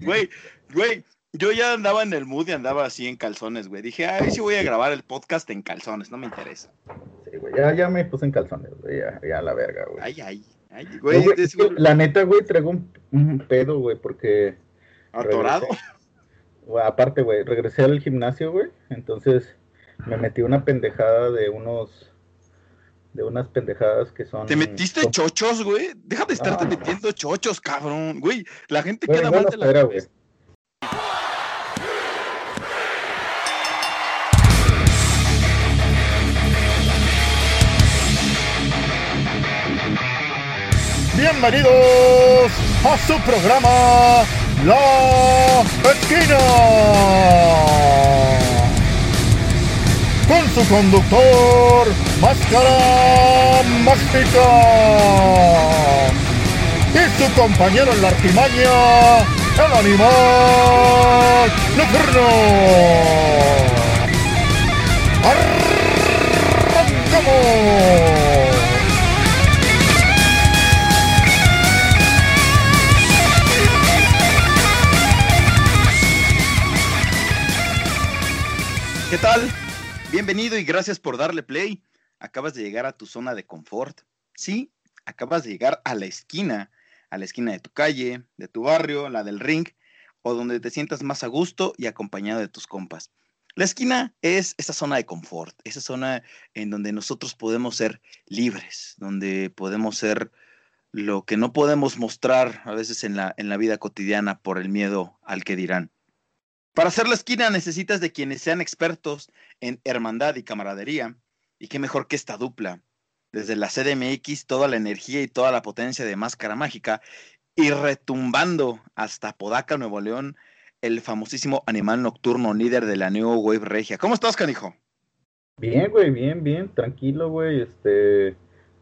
Güey, güey, yo ya andaba en el mood y andaba así en calzones, güey. Dije, ay, sí voy a grabar el podcast en calzones, no me interesa. Sí, güey, ya, ya me puse en calzones, güey, ya, ya la verga, güey. Ay, ay, ay, No, güey. güey, es- la neta, güey, traigo un, un pedo, güey, porque... ¿Atorado? Güey, aparte, güey, regresé al gimnasio, güey, entonces me metí una pendejada de unos... De unas pendejadas que son... ¿Te metiste son- chochos, güey? Deja de estarte No. metiendo chochos, cabrón. Güey, la gente Güey, queda mal de la espera, güey. Bienvenidos a su programa La Esquina. Con su conductor, Máscara Mástica. Y su compañero en la artimaña, el animal nocturno. ¡Arrancamos! ¿Qué tal? Bienvenido y gracias por darle play. Acabas de llegar a tu zona de confort. Sí, acabas de llegar a la esquina, a la esquina de tu calle, de tu barrio, la del ring, o donde te sientas más a gusto y acompañado de tus compas. La esquina es esa zona de confort, esa zona en donde nosotros podemos ser libres, donde podemos ser lo que no podemos mostrar a veces en la, en la vida cotidiana por el miedo al que dirán. Para hacer la esquina necesitas de quienes sean expertos en hermandad y camaradería. Y qué mejor que esta dupla. Desde la CDMX, toda la energía y toda la potencia de Máscara Mágica. Y retumbando hasta Podaca, Nuevo León, el famosísimo animal nocturno líder de la New Wave Regia. ¿Cómo estás, canijo? Bien, güey, bien, bien, tranquilo, güey, este,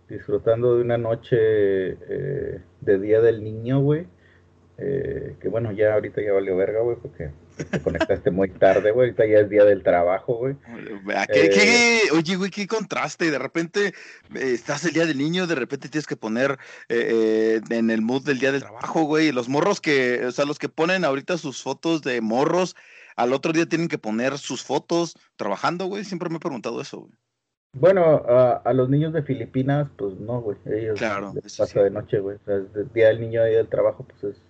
disfrutando de una noche eh, de Día del Niño, güey, eh, que bueno, ya ahorita ya valió verga, güey, porque te conectaste muy tarde, güey, ahorita ya es Día del Trabajo, güey. ¿A qué- Eh. qué- oye, güey, qué contraste. De repente eh, estás el día del niño, de repente tienes que poner eh, eh, en el mood del día del trabajo, güey. Los morros que, o sea, los que ponen ahorita sus fotos de morros, al otro día tienen que poner sus fotos trabajando, güey. Siempre me he preguntado eso, güey. Bueno, a, a los niños de Filipinas, pues no, güey, ellos Claro, les eso pasa sí. de noche, güey, o sea, es de- Día del Niño, Día del Trabajo, pues es,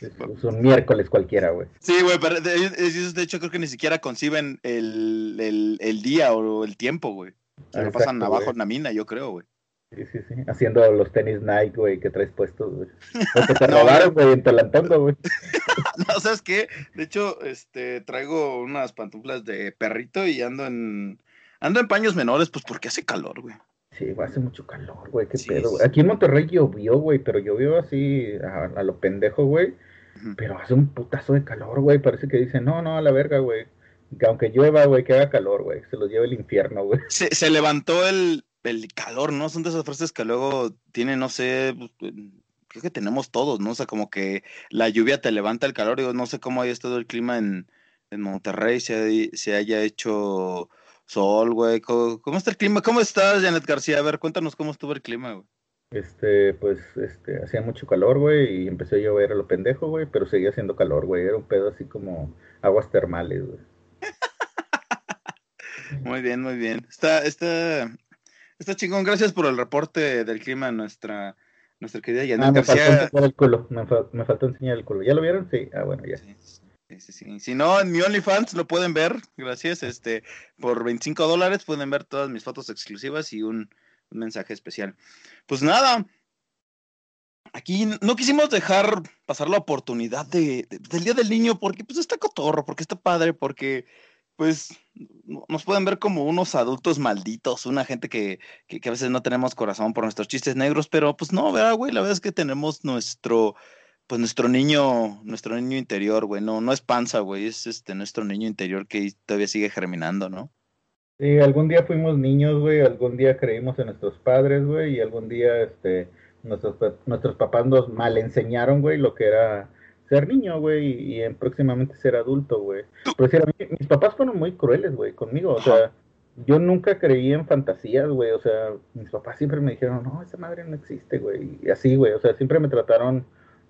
es, un miércoles cualquiera, güey. Sí, güey, pero de, hecho creo que ni siquiera conciben el, el- el día o el tiempo, güey. Se lo pasan abajo güey. en la mina, yo creo, güey. Sí, sí, sí. Haciendo los tenis Nike, güey, que traes puestos, güey. O que te No, robaron, güey, en Tolantongo, güey. No, ¿sabes qué? De hecho, este, traigo unas pantuflas de perrito y ando en, ando en paños menores, pues porque hace calor, güey. Sí, güey, hace mucho calor, güey, qué Sí, pedo, güey. Aquí en Monterrey llovió, güey, pero llovió así a, a lo pendejo, güey. Pero hace un putazo de calor, güey. Parece que dicen, no, no, a la verga, güey. Que aunque llueva, güey, que haga calor, güey. Se los lleve el infierno, güey. Se, se levantó el, el calor, ¿no? Son de esas frases que luego tienen, no sé, pues, creo que tenemos todos, ¿no? O sea, como que la lluvia te levanta el calor. Digo, no sé cómo haya estado el clima en, en Monterrey, si, hay- si haya hecho sol, güey. ¿Cómo, cómo está el clima? ¿Cómo estás, Janet García? A ver, cuéntanos cómo estuvo el clima, güey. Este, pues, este, hacía mucho calor, güey, y empezó a llover a lo pendejo, güey, pero seguía haciendo calor, güey. Era un pedo así como aguas termales, güey. Muy bien, muy bien. Está, está, está chingón. Gracias por el reporte del clima, nuestra, nuestra querida Janet Ah, me faltó García. enseñar el culo. Me, fa- me faltó enseñar el culo. ¿Ya lo vieron? Sí. Ah, bueno, ya. Sí, sí, sí, sí. Si no, en mi OnlyFans lo pueden ver, gracias. Este, por 25 dólares pueden ver todas mis fotos exclusivas y un, mensaje especial. Pues nada, aquí no quisimos dejar pasar la oportunidad de, de- del Día del Niño porque pues está cotorro, porque está padre, porque pues no- nos pueden ver como unos adultos malditos, una gente que, que, que a veces no tenemos corazón por nuestros chistes negros, pero pues no, ¿verdad, güey? La verdad es que tenemos nuestro, pues nuestro niño, nuestro niño interior, güey, no, no es panza, güey, es este nuestro niño interior que todavía sigue germinando, ¿no? Sí, algún día fuimos niños, güey, algún día creímos en nuestros padres, güey, y algún día, este, nuestros, nuestros papás nos mal enseñaron, güey, lo que era ser niño, güey, y, y en próximamente ser adulto, güey. Pero sí, mis papás fueron muy crueles, güey, conmigo, o sea, yo nunca creí en fantasías, güey, o sea, mis papás siempre me dijeron, no, esa madre no existe, güey, y así, güey, o sea, siempre me trataron,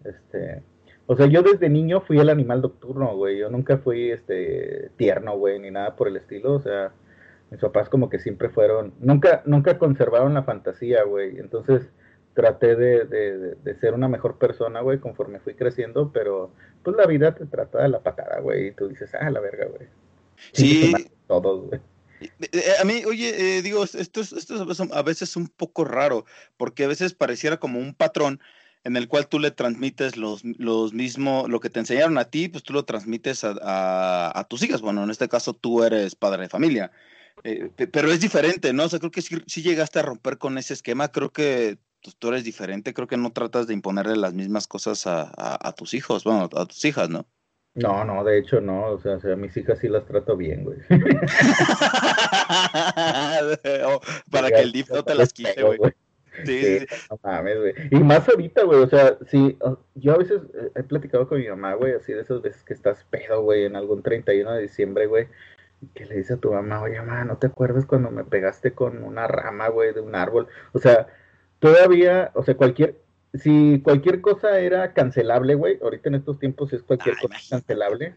este, O sea, yo desde niño fui el animal nocturno, güey. Yo nunca fui este tierno, güey, ni nada por el estilo. O sea, mis papás como que siempre fueron, nunca, nunca conservaron la fantasía, güey. Entonces traté de, de, de, ser una mejor persona, güey, conforme fui creciendo, pero pues la vida te trata de la patada, güey, y tú dices, ah, la verga, güey. Sí. Todos, güey. A mí, oye, eh, digo, esto es, esto es a veces un poco raro, porque a veces pareciera como un patrón en el cual tú le transmites los, los mismos, lo que te enseñaron a ti, pues tú lo transmites a, a, tus hijas. Bueno, en este caso tú eres padre de familia. Eh, pero es diferente, ¿no? O sea, creo que si llegaste a romper con ese esquema. Creo que tú eres diferente. Creo que no tratas de imponerle las mismas cosas a, a, tus hijos, bueno, a tus hijas, ¿no? No, no, de hecho no. O sea, a mis hijas sí las trato bien, güey. Oh, para que el DIF no te las quite, güey. Sí, no mames, güey. Y más ahorita, güey, o sea, sí, yo a veces he platicado con mi mamá, güey, así de esas veces que estás pedo, güey, en algún 31 de diciembre, güey, que le dice a tu mamá, oye, mamá, ¿no te acuerdas cuando me pegaste con una rama, güey, de un árbol? O sea, todavía, o sea, cualquier, si cualquier cosa era cancelable, güey, ahorita en estos tiempos es cualquier cosa cancelable,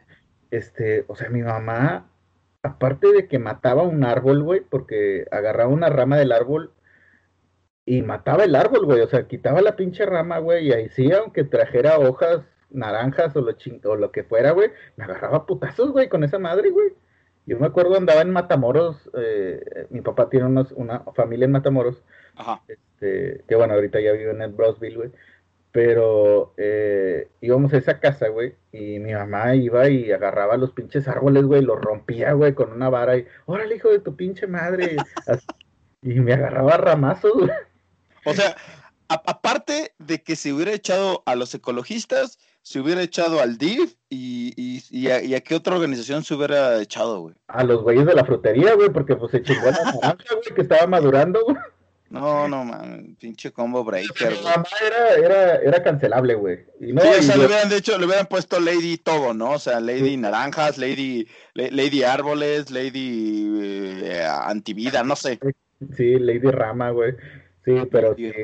este, o sea, mi mamá, aparte de que mataba un árbol, güey, porque agarraba una rama del árbol y mataba el árbol, güey. O sea, quitaba la pinche rama, güey, y ahí sí, aunque trajera hojas naranjas o lo, o lo que fuera, güey, me agarraba putazos, güey, con esa madre, güey. Yo me acuerdo andaba en Matamoros, eh, mi papá tiene unos, una familia en Matamoros, Ajá. Este, que bueno, ahorita ya vive en el Brosville, güey. Pero eh, íbamos a esa casa, güey, y mi mamá iba y agarraba los pinches árboles, güey, los rompía, güey, con una vara y, órale, hijo de tu pinche madre. y me agarraba ramazos, güey. O sea, aparte de que se hubiera echado a los ecologistas, se hubiera echado al DIF y, y, y, a, qué otra organización se hubiera echado, güey. A los güeyes de la frutería, güey, porque pues se chingó la naranja, güey, que estaba madurando, güey. No, no, man, pinche combo breaker. Mamá era, era, era cancelable, güey. Y no, sí, o sea, le hubieran, de hecho, le hubieran puesto Lady todo, ¿no? O sea, Lady Naranjas, Lady, Lady Árboles, Lady eh, Antivida, no sé. Sí, Lady Rama, güey. Sí, pero sí, mi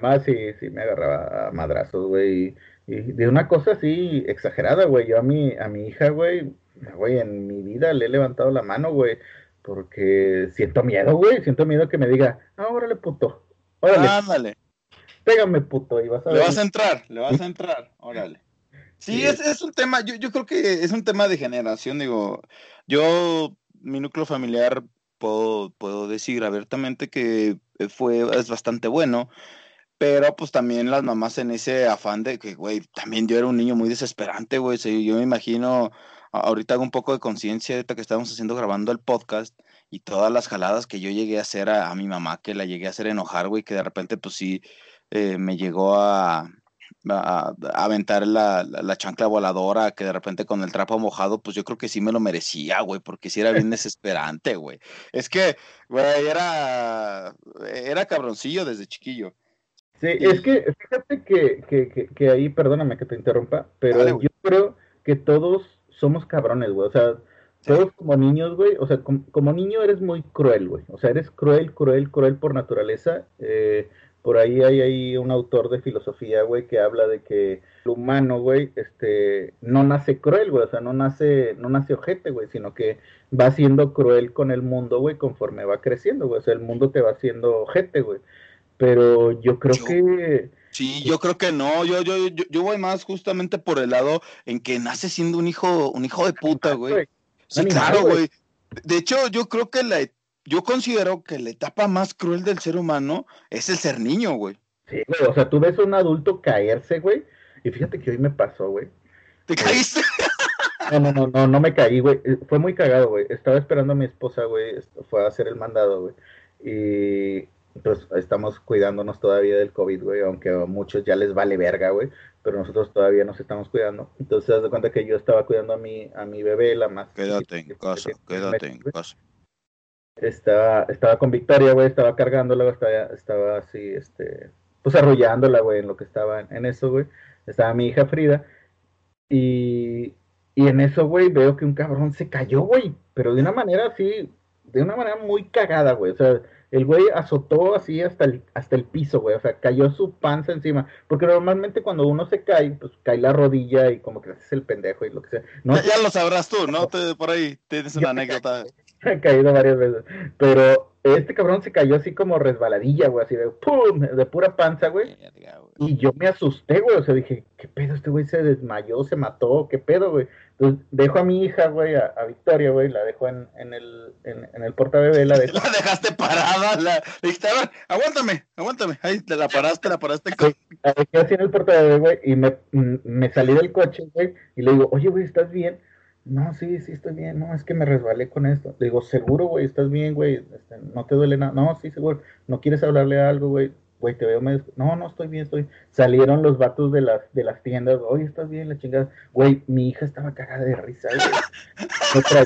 mamá sí, sí me agarraba a madrazos, güey. Y, de una cosa así exagerada, güey. Yo a mi, a mi hija, güey, güey, en mi vida le he levantado la mano, güey. Porque siento miedo, güey. Siento miedo que me diga, ah, órale, puto. Órale. Ándale. Pégame, puto. Y vas a le vas a entrar, le vas a entrar. Órale. Sí, Es, es, un tema, yo, yo creo que es un tema de generación, digo. Yo, mi núcleo familiar, puedo, puedo decir abiertamente que fue, es bastante bueno. Pero pues también las mamás en ese afán de que, güey, también yo era un niño muy desesperante, güey. yo me imagino, ahorita hago un poco de conciencia de que estábamos haciendo grabando el podcast y todas las jaladas que yo llegué a hacer a, mi mamá, que la llegué a hacer enojar, güey, que de repente pues sí eh, me llegó a, a, aventar la, la, chancla voladora, que de repente con el trapo mojado, pues yo creo que sí me lo merecía, güey, porque sí era bien desesperante, güey. Es que, güey, era, era cabroncillo desde chiquillo. Sí, es que fíjate que, que, que, ahí, perdóname que te interrumpa, pero yo creo que todos somos cabrones, güey, o sea, todos como niños, güey, o sea, como, niño eres muy cruel, güey, o sea, eres cruel, cruel, cruel por naturaleza, eh, por ahí hay, hay un autor de filosofía, güey, que habla de que el humano, güey, este, no nace cruel, güey, o sea, no nace, no nace ojete, güey, sino que va siendo cruel con el mundo, güey, conforme va creciendo, güey, o sea, el mundo te va haciendo ojete, güey. Pero yo creo que... Sí, yo creo que no, yo, yo, yo, yo, voy más justamente por el lado en que nace siendo un hijo, un hijo de puta, güey. Sí, claro, güey. De hecho, yo creo que la yo considero que la etapa más cruel del ser humano es el ser niño, güey. Sí, güey, o sea, tú ves a un adulto caerse, güey, y fíjate que hoy me pasó, güey. ¿Te caíste? No, no, no, no, no me caí, güey. Eh, fue muy cagado, güey. Estaba esperando a mi esposa, güey. Fue a hacer el mandado, güey. Y pues estamos cuidándonos todavía del COVID, güey. Aunque a muchos ya les vale verga, güey. Pero nosotros todavía nos estamos cuidando. Entonces, haz de cuenta que yo estaba cuidando a mi, a mi bebé, la más. Quédate en casa, quédate en casa. Estaba, estaba con Victoria, güey, estaba cargándola, estaba, estaba así, este, pues arrullándola, güey, en lo que estaba en eso, güey. Estaba mi hija Frida. Y, y en eso, güey, veo que un cabrón se cayó, güey, pero de una manera así, de una manera muy cagada, güey. O sea, el güey azotó así hasta el, hasta el piso, güey. O sea, cayó su panza encima. Porque normalmente cuando uno se cae, pues cae la rodilla y como que haces el pendejo y lo que sea. No, ya, lo sabrás tú, ¿no? por ahí tienes una anécdota. He caído varias veces. Pero este cabrón se cayó así como resbaladilla, güey, así de pum, de pura panza, güey. Y yo me asusté, güey. O sea, dije, ¿qué pedo? Este güey se desmayó, se mató, ¿qué pedo, güey? Entonces dejo a mi hija, güey, a, Victoria, güey, la dejo en, en el, en, en el portabebé, la dejo. La dejaste parada, la dijiste, a ver, aguántame, aguántame. Ahí te la paraste, la paraste. Con... La dejé así en el portabebé, güey, y me, me salí del coche, güey, y le digo, oye, güey, ¿estás bien? No, sí, sí, estoy bien. No, es que me resbalé con esto. Le digo, seguro, güey, estás bien, güey. Este, no te duele nada. No, sí, seguro. No quieres hablarle algo, güey güey, te veo medio... No, no, estoy bien, estoy... Salieron los vatos de las, de las tiendas, oye, ¿estás bien? La chingada. Güey, mi hija estaba cagada de risa, güey.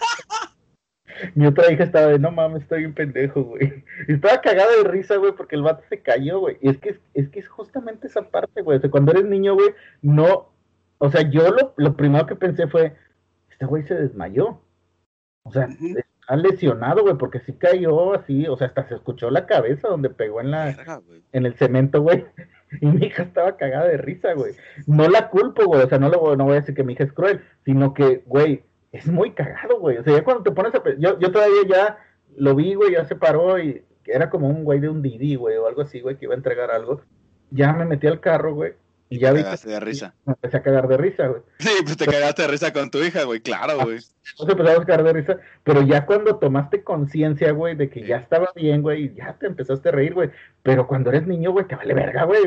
mi otra hija estaba de, no mames, estoy un pendejo, güey. estaba cagada de risa, güey, porque el vato se cayó, güey. Y es que es, que es justamente esa parte, güey. O sea, cuando eres niño, güey, no... O sea, yo lo, lo primero que pensé fue, este güey se desmayó. O sea, ha lesionado, güey, porque sí cayó así, o sea, hasta se escuchó la cabeza donde pegó en la en el cemento, güey. Y mi hija estaba cagada de risa, güey. No la culpo, güey, o sea, no, le, no voy a decir que mi hija es cruel, sino que, güey, es muy cagado, güey. O sea, ya cuando te pones a... Yo, yo todavía ya lo vi, güey, ya se paró y era como un güey de un Didi, güey, o algo así, güey, que iba a entregar algo. Ya me metí al carro, güey, y ya vi. de risa. Me empecé a cagar de risa, güey. Sí, pues te cagaste de risa con tu hija, güey, claro, güey. Entonces empezamos a cagar de risa, pero ya cuando tomaste conciencia, güey, de que ya estaba bien, güey, ya te empezaste a reír, güey. Pero cuando eres niño, güey, te vale verga, güey.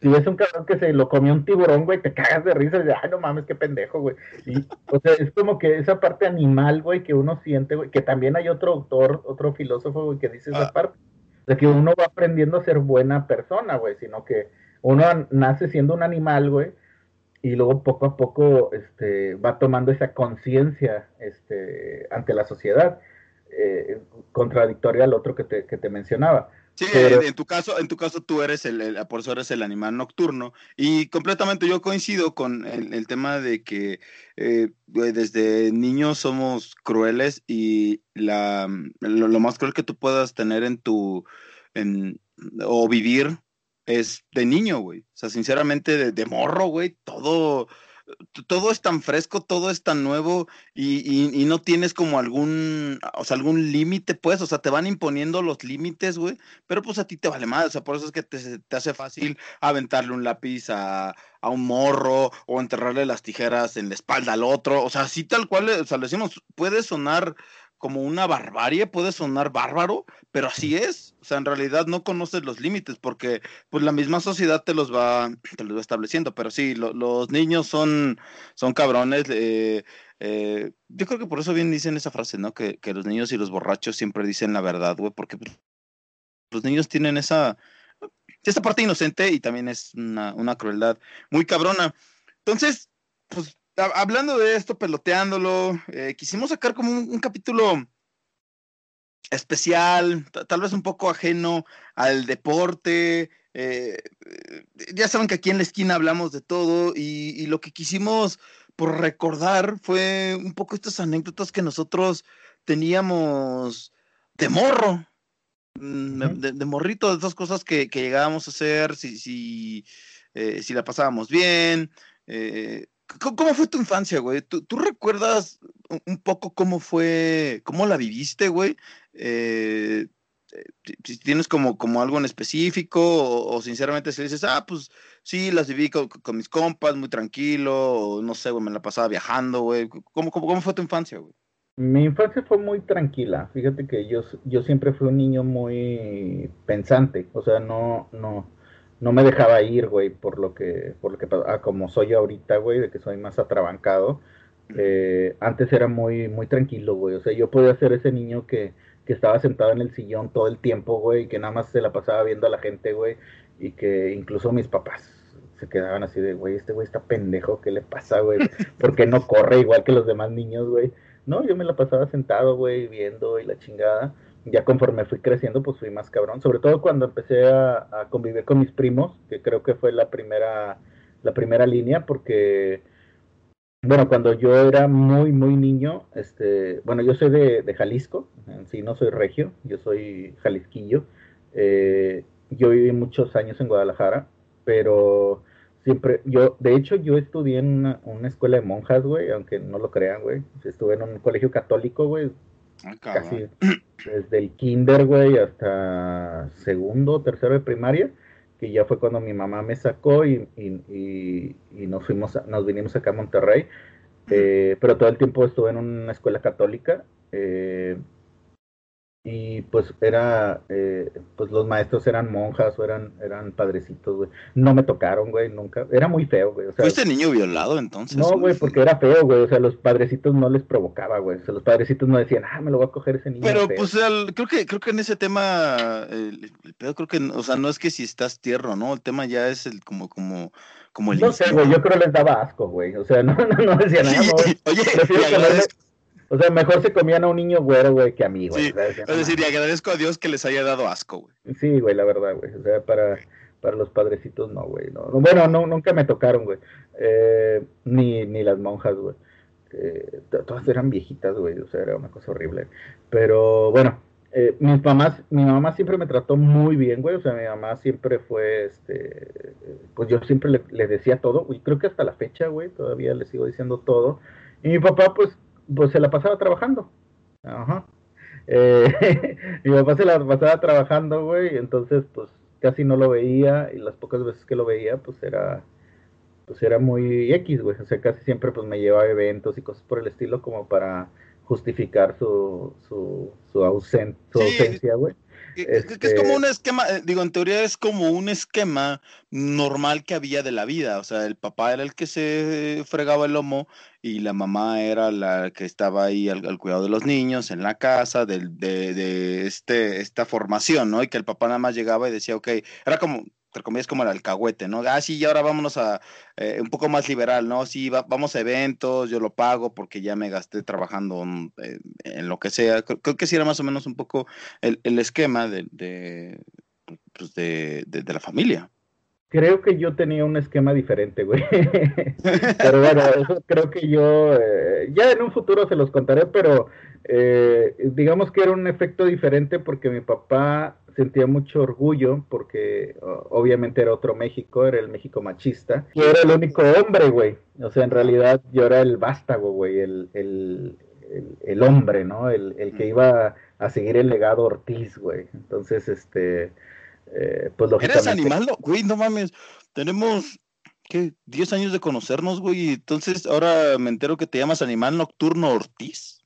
si ves un cabrón que se lo comió un tiburón, güey, te cagas de risa y dices, ay, no mames, qué pendejo, güey. Y, o sea, es como que esa parte animal, güey, que uno siente, güey, que también hay otro autor, otro filósofo, güey, que dice esa ah. parte. De que uno va aprendiendo a ser buena persona, güey, sino que uno nace siendo un animal, güey, y luego poco a poco este, va tomando esa conciencia este, ante la sociedad, eh, contradictoria al otro que te, que te mencionaba. Sí, en tu caso, en tu caso tú eres el, por eso eres el animal nocturno y completamente yo coincido con el, tema de que eh, desde niños somos crueles y la, lo, más cruel que tú puedas tener en tu en, o vivir es de niño, güey. O sea, sinceramente, de, morro, güey, todo, todo es tan fresco, todo es tan nuevo y, y, no tienes como algún, o sea, algún límite, pues, o sea, te van imponiendo los límites, güey, pero pues a ti te vale más, o sea, por eso es que te, te hace fácil aventarle un lápiz a, a, un morro o enterrarle las tijeras en la espalda al otro, o sea, así tal cual, o sea, le decimos, puede sonar como una barbarie, puede sonar bárbaro, pero así es. O sea, en realidad no conoces los límites porque pues la misma sociedad te los va, te los va estableciendo. Pero sí, los niños son, son cabrones. Eh, eh, yo creo que por eso bien dicen esa frase, ¿no? Que, que los niños y los borrachos siempre dicen la verdad, güey, porque pues, los niños tienen esa, esa parte inocente y también es una, una crueldad muy cabrona. Entonces, pues hablando de esto, peloteándolo, eh, quisimos sacar como un, capítulo especial, tal vez un poco ajeno al deporte. Eh, ya saben que aquí en la esquina hablamos de todo y, lo que quisimos por recordar fue un poco estas anécdotas que nosotros teníamos de morro, mm, de, morrito, de esas cosas que, llegábamos a hacer, si, si, eh, si la pasábamos bien. ¿Cómo fue tu infancia, güey? ¿Tú, recuerdas un poco cómo fue, cómo la viviste, güey? Eh, eh, si tienes como, como algo en específico o, sinceramente si dices, ah, pues sí, las viví con, mis compas, muy tranquilo, o no sé, güey, me la pasaba viajando, güey. ¿Cómo, cómo, fue tu infancia, güey? Mi infancia fue muy tranquila. Fíjate que yo, yo siempre fui un niño muy pensante, o sea, no, no, no me dejaba ir, güey, por lo que, por lo que ah, como soy ahorita, güey, de que soy más atrabancado. Eh, antes era muy, muy tranquilo, güey. O sea, yo podía ser ese niño que, que estaba sentado en el sillón todo el tiempo, güey, y que nada más se la pasaba viendo a la gente, güey, y que incluso mis papás se quedaban así de, güey, este güey está pendejo, ¿qué le pasa, güey? ¿Por qué no corre igual que los demás niños, güey? No, yo me la pasaba sentado, güey, viendo y la chingada ya conforme fui creciendo, pues fui más cabrón. Sobre todo cuando empecé a, convivir con mis primos, que creo que fue la primera, la primera línea, porque bueno, cuando yo era muy, muy niño, este, bueno, yo soy de, Jalisco, sí, no soy regio, yo soy jalisquillo. Eh, yo viví muchos años en Guadalajara, pero siempre, yo, de hecho, yo estudié en una, escuela de monjas, güey, aunque no lo crean, güey. Estuve en un colegio católico, güey. Ah, casi desde el kinder, güey, hasta segundo, tercero de primaria que ya fue cuando mi mamá me sacó y, nos fuimos, nos vinimos acá a Monterrey, eh, pero todo el tiempo estuve en una escuela católica, eh, y pues era, eh, pues los maestros eran monjas o eran, eran padrecitos, güey. No me tocaron, güey, nunca. Era muy feo, güey. O sea, ¿Fuiste niño violado entonces? No, güey, porque era feo, güey. O sea, los padrecitos no les provocaba, güey. O sea, los padrecitos no decían, ah, me lo voy a coger ese niño. Pero, pues, creo que, creo que en ese tema, el, pedo creo que, o sea, no es que si estás tierno, ¿no? El tema ya es el como, como, como el. No sé, güey, yo creo que les daba asco, güey. O sea, no, no, no decían nada, güey. Oye, o sea, mejor se comían a un niño güero, güey, que a mí, güey. Sí, es decir, y agradezco a Dios que les haya dado asco, güey. Sí, güey, la verdad, güey. O sea, para, para los padrecitos no, güey. No. Bueno, no, nunca me tocaron, güey. Eh, ni, ni las monjas, güey. Eh, todas eran viejitas, güey. O sea, era una cosa horrible. Pero bueno, eh, mis mamás, mi mamá siempre me trató muy bien, güey. O sea, mi mamá siempre fue, este, pues yo siempre le, le decía todo. Y creo que hasta la fecha, güey, todavía le sigo diciendo todo. Y mi papá, pues, pues se la pasaba trabajando. Ajá. Eh, mi papá se la pasaba trabajando, güey, entonces pues casi no lo veía y las pocas veces que lo veía pues era pues era muy X, güey, o sea, casi siempre pues me llevaba a eventos y cosas por el estilo como para justificar su, su, su, ausencia, güey. Es como este un esquema, eh, digo, en teoría es como un esquema normal que había de la vida. O sea, el papá era el que se fregaba el lomo y la mamá era la que estaba ahí al, cuidado de los niños, en la casa, de, de, de, este, esta formación, ¿no? Y que el papá nada más llegaba y decía, ok, era como, entre comillas, como el alcahuete, ¿no? Ah, sí, y ahora vámonos a eh, un poco más liberal, ¿no? Sí, vamos a eventos, yo lo pago porque ya me gasté trabajando en, lo que sea. Creo, que sí era más o menos un poco el, esquema de, de, pues de, de, la familia. Creo que yo tenía un esquema diferente, güey. pero bueno, eso creo que yo, eh, ya en un futuro se los contaré, pero eh, digamos que era un efecto diferente porque mi papá sentía mucho orgullo porque obviamente era otro México, era el México machista. Yo era el único hombre, güey. O sea, en realidad yo era el vástago, güey, el, el, el, hombre, ¿no? El, que iba a seguir el legado Ortiz, güey. Entonces, este, eh, pues lógicamente... Eres animal, güey, no mames. Tenemos ¿qué? 10 años de conocernos, güey. Entonces ahora me entero que te llamas Animal Nocturno Ortiz.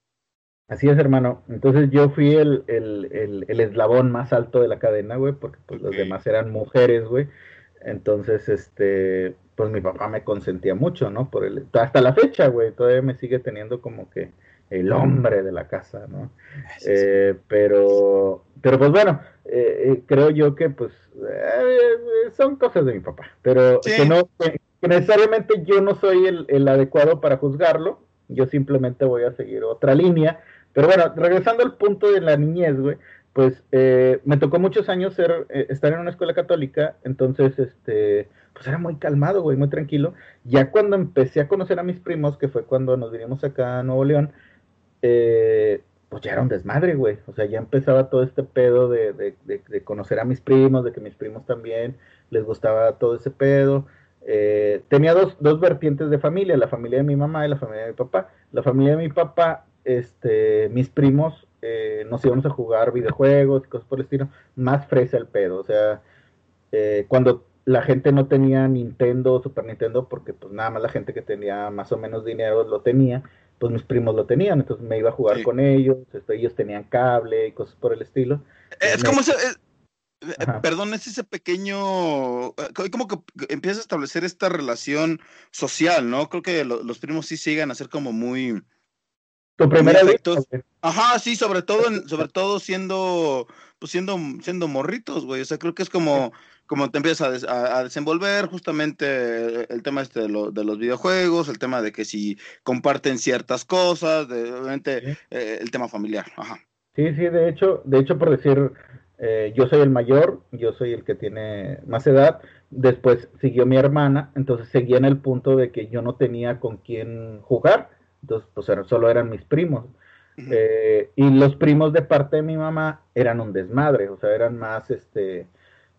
Así es, hermano. Entonces yo fui el, el, el, eslabón más alto de la cadena, güey, porque pues los demás eran mujeres, güey. Entonces, este, pues mi papá me consentía mucho, ¿no? Por el, hasta la fecha, güey, todavía me sigue teniendo como que el hombre de la casa, ¿no? Eh, pero, pero pues bueno, eh, eh, creo yo que pues son cosas de mi papá, pero que no, que necesariamente yo no soy el, el adecuado para juzgarlo, yo simplemente voy a seguir otra línea pero bueno, regresando al punto de la niñez, güey, pues eh, me tocó muchos años ser, eh, estar en una escuela católica, entonces, este, pues era muy calmado, güey, muy tranquilo. Ya cuando empecé a conocer a mis primos, que fue cuando nos vinimos acá a Nuevo León, eh, pues ya era un desmadre, güey. O sea, ya empezaba todo este pedo de, de, de, conocer a mis primos, de que mis primos también les gustaba todo ese pedo. tenía dos, dos vertientes de familia, la familia de mi mamá y la familia de mi papá. La familia de mi papá este, mis primos eh, nos íbamos a jugar videojuegos y cosas por el estilo, más fresa el pedo. O sea, eh, cuando la gente no tenía Nintendo o Super Nintendo, porque pues nada más la gente que tenía más o menos dinero lo tenía, pues mis primos lo tenían, entonces me iba a jugar con ellos, este, ellos tenían cable y cosas por el estilo. Es como ese, perdón, es ese pequeño, como que empieza a establecer esta relación social, ¿no? Creo que los primos sí siguen a ser como muy tu primera vez. Ajá, sí, sobre todo, sobre todo siendo, pues siendo, siendo morritos, güey. O sea, creo que es como, como te empiezas a, desenvolver justamente el tema este de, los videojuegos, el tema de que si comparten ciertas cosas, de, obviamente eh, el tema familiar. Ajá. Sí, sí, de hecho, de hecho, por decir, eh, yo soy el mayor, yo soy el que tiene más edad, después siguió mi hermana, entonces seguía en el punto de que yo no tenía con quién jugar, entonces pues solo eran mis primos. Eh, y los primos de parte de mi mamá eran un desmadre, o sea, eran más, este,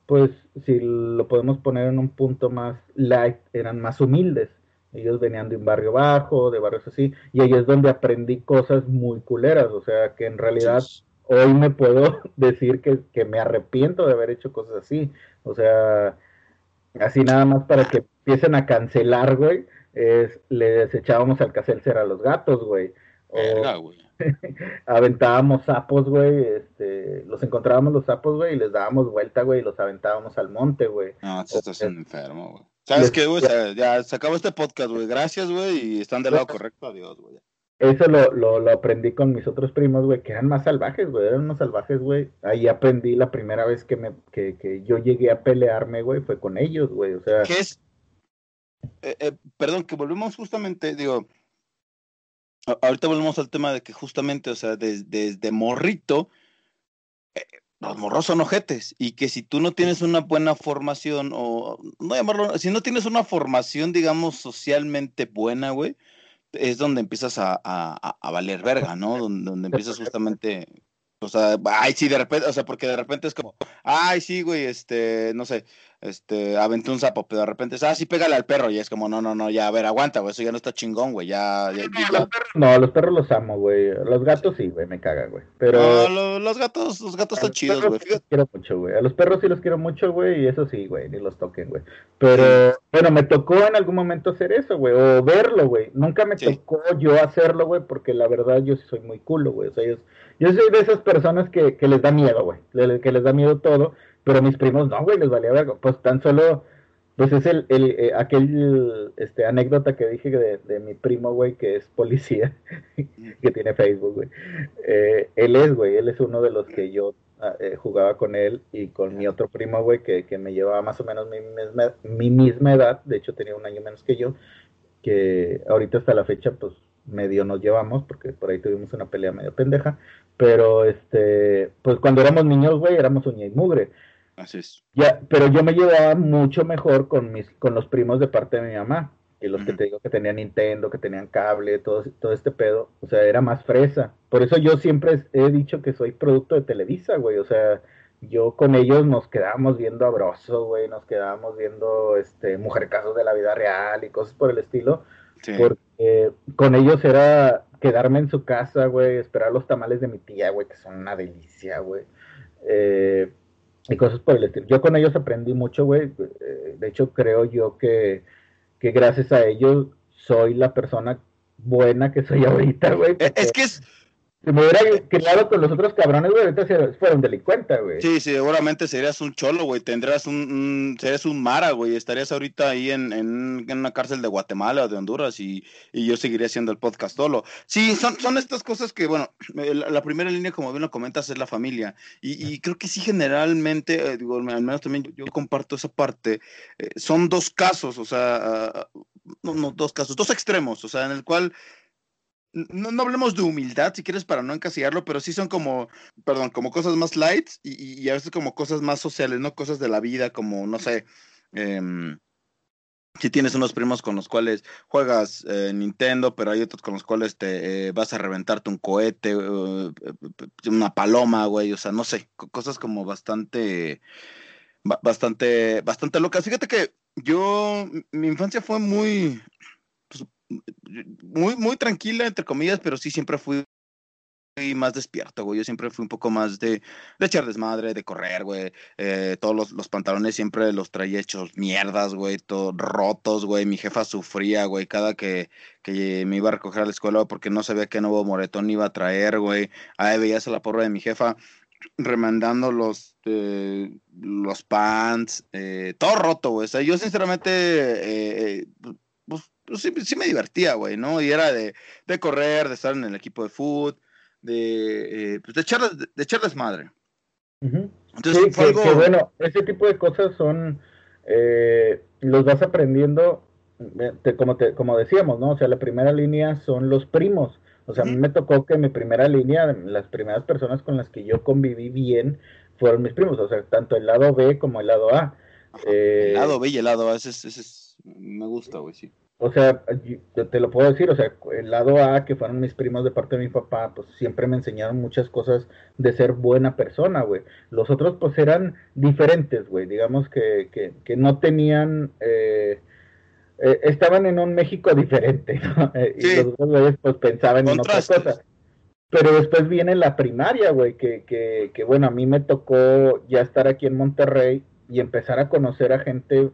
pues si lo podemos poner en un punto más light, eran más humildes. Ellos venían de un barrio bajo, de barrios así, y ahí es donde aprendí cosas muy culeras, o sea, que en realidad hoy me puedo decir que, que, me arrepiento de haber hecho cosas así. O sea, así nada más para que empiecen a cancelar, güey, es, le desechábamos al caselcer a los gatos, güey. O, aventábamos sapos, güey, este, los encontrábamos los sapos, güey, y les dábamos vuelta, güey, y los aventábamos al monte, güey. No, tú estás enfermo, güey. ¿Sabes qué, güey? Ya se acabó este podcast, güey. Gracias, güey, y están del lado correcto. Adiós, güey. Eso lo, lo, lo, aprendí con mis otros primos, güey, que eran más salvajes, güey, eran unos salvajes, güey. Ahí aprendí la primera vez que, me, que, que yo llegué a pelearme, güey, fue con ellos, güey, o sea. ¿Qué es? Eh, eh, perdón, que volvemos justamente, digo, ahorita volvemos al tema de que justamente, o sea, desde, morrito, eh, los morros son ojetes y que si tú no tienes una buena formación o, no llamarlo, si no tienes una formación, digamos, socialmente buena, güey, es donde empiezas a, a, a valer verga, ¿no? Donde, donde empiezas justamente, o sea, ay, sí, de repente, o sea, porque de repente es como, ay, sí, güey, este, no sé, este, aventé un sapo, pero de repente es, ah, sí, pégale al perro, y es como, no, no, no, ya, a ver, aguanta, güey, eso ya no está chingón, güey, ya, ya, No, los perros. Los amo, güey, los gatos sí, güey, me cagan, güey, pero... No, los gatos, los gatos están chidos, güey. Los quiero mucho, güey, a los perros sí los quiero mucho, güey, y eso sí, güey, ni los toquen, güey, pero, bueno, me tocó en algún momento hacer eso, güey, o verlo, güey, nunca me tocó yo hacerlo, güey, porque la verdad yo sí soy muy culo, güey, o sea, yo, yo soy de esas personas que, que les da miedo, güey, que les da miedo todo, pero mis primos no, güey, les valía verga. Pues tan solo, pues es el, el eh, aquel, este, anécdota que dije de, de mi primo, güey, que es policía, que tiene Facebook, güey. Eh, él es, güey, él es uno de los que yo ah, eh, jugaba con él y con mi otro primo, güey, que, que me llevaba más o menos mi misma, mi misma edad, de hecho tenía un año menos que yo, que ahorita hasta la fecha, pues medio nos llevamos, porque por ahí tuvimos una pelea medio pendeja, pero este, pues cuando éramos niños, güey, éramos uña y mugre. Así es. Ya, pero yo me llevaba mucho mejor con mis, con los primos de parte de mi mamá, y los que te digo que tenían Nintendo, que tenían cable, todo, todo este pedo, o sea, era más fresa. Por eso yo siempre he dicho que soy producto de Televisa, güey, o sea, yo con ellos nos quedábamos viendo abroso, güey, nos quedábamos viendo este mujer casos de la vida real y cosas por el estilo, porque con ellos era quedarme en su casa, güey, esperar los tamales de mi tía, güey, que son una delicia, güey. Eh, y cosas por el estilo. Yo con ellos aprendí mucho, güey. Eh, de hecho, creo yo que, que gracias a ellos soy la persona buena que soy ahorita, güey. Es que es, si me hubiera criado con los otros cabrones, güey, ahorita fuera un delincuente, güey. Sí, sí, seguramente serías un cholo, güey. Tendrías un, serías un mara, güey. Estarías ahorita ahí en, en, una cárcel de Guatemala o de Honduras y, y, yo seguiría haciendo el podcast solo. Sí, son, son estas cosas que, bueno, la, primera línea, como bien lo comentas, es la familia. Y, y creo que sí, generalmente, eh, digo, al menos también yo, comparto esa parte. Eh, son dos casos, o sea, uh, no, no, dos casos, dos extremos, o sea, en el cual no, no, hablemos de humildad, si quieres, para no encasillarlo, pero sí son como, perdón, como cosas más light y, y, a veces como cosas más sociales, ¿no? Cosas de la vida, como, no sé, eh, si tienes unos primos con los cuales juegas eh, Nintendo, pero hay otros con los cuales te eh, vas a reventarte un cohete, uh, una paloma, güey, o sea, no sé, cosas como bastante, bastante, bastante locas. Fíjate que yo, mi infancia fue muy, muy, muy tranquila, entre comillas, pero sí siempre fui más despierto, güey. Yo siempre fui un poco más de, de echar desmadre, de correr, güey. Eh, todos los, los, pantalones siempre los traía hechos mierdas, güey, todos rotos, güey. Mi jefa sufría, güey, cada que, que me iba a recoger a la escuela porque no sabía qué nuevo moretón iba a traer, güey. Ahí veías a la porra de mi jefa remandando los, eh, los pants, eh, todo roto, güey. O sea, yo sinceramente, pues, pues sí, me divertía, güey, ¿no? Y era de, de, correr, de estar en el equipo de fútbol, de, eh, pues de, echarles, de echarles madre. Entonces, fue algo... bueno, ese tipo de cosas son, eh, los vas aprendiendo, te, como, te, como decíamos, ¿no? O sea, la primera línea son los primos. O sea, a mí me tocó que mi primera línea, las primeras personas con las que yo conviví bien, fueron mis primos, o sea, tanto el lado B como el lado A. el lado B y el lado A, ese, es, me gusta, güey, sí. O sea, te lo puedo decir, o sea, el lado A, que fueron mis primos de parte de mi papá, pues siempre me enseñaron muchas cosas de ser buena persona, güey. Los otros, pues eran diferentes, güey. Digamos que, que, que no tenían, eh, eh, estaban en un México diferente, ¿no? Eh, y los otros güeyes, pues pensaban en otras cosas. Pero después viene la primaria, güey, que, que, que bueno, a mí me tocó ya estar aquí en Monterrey y empezar a conocer a gente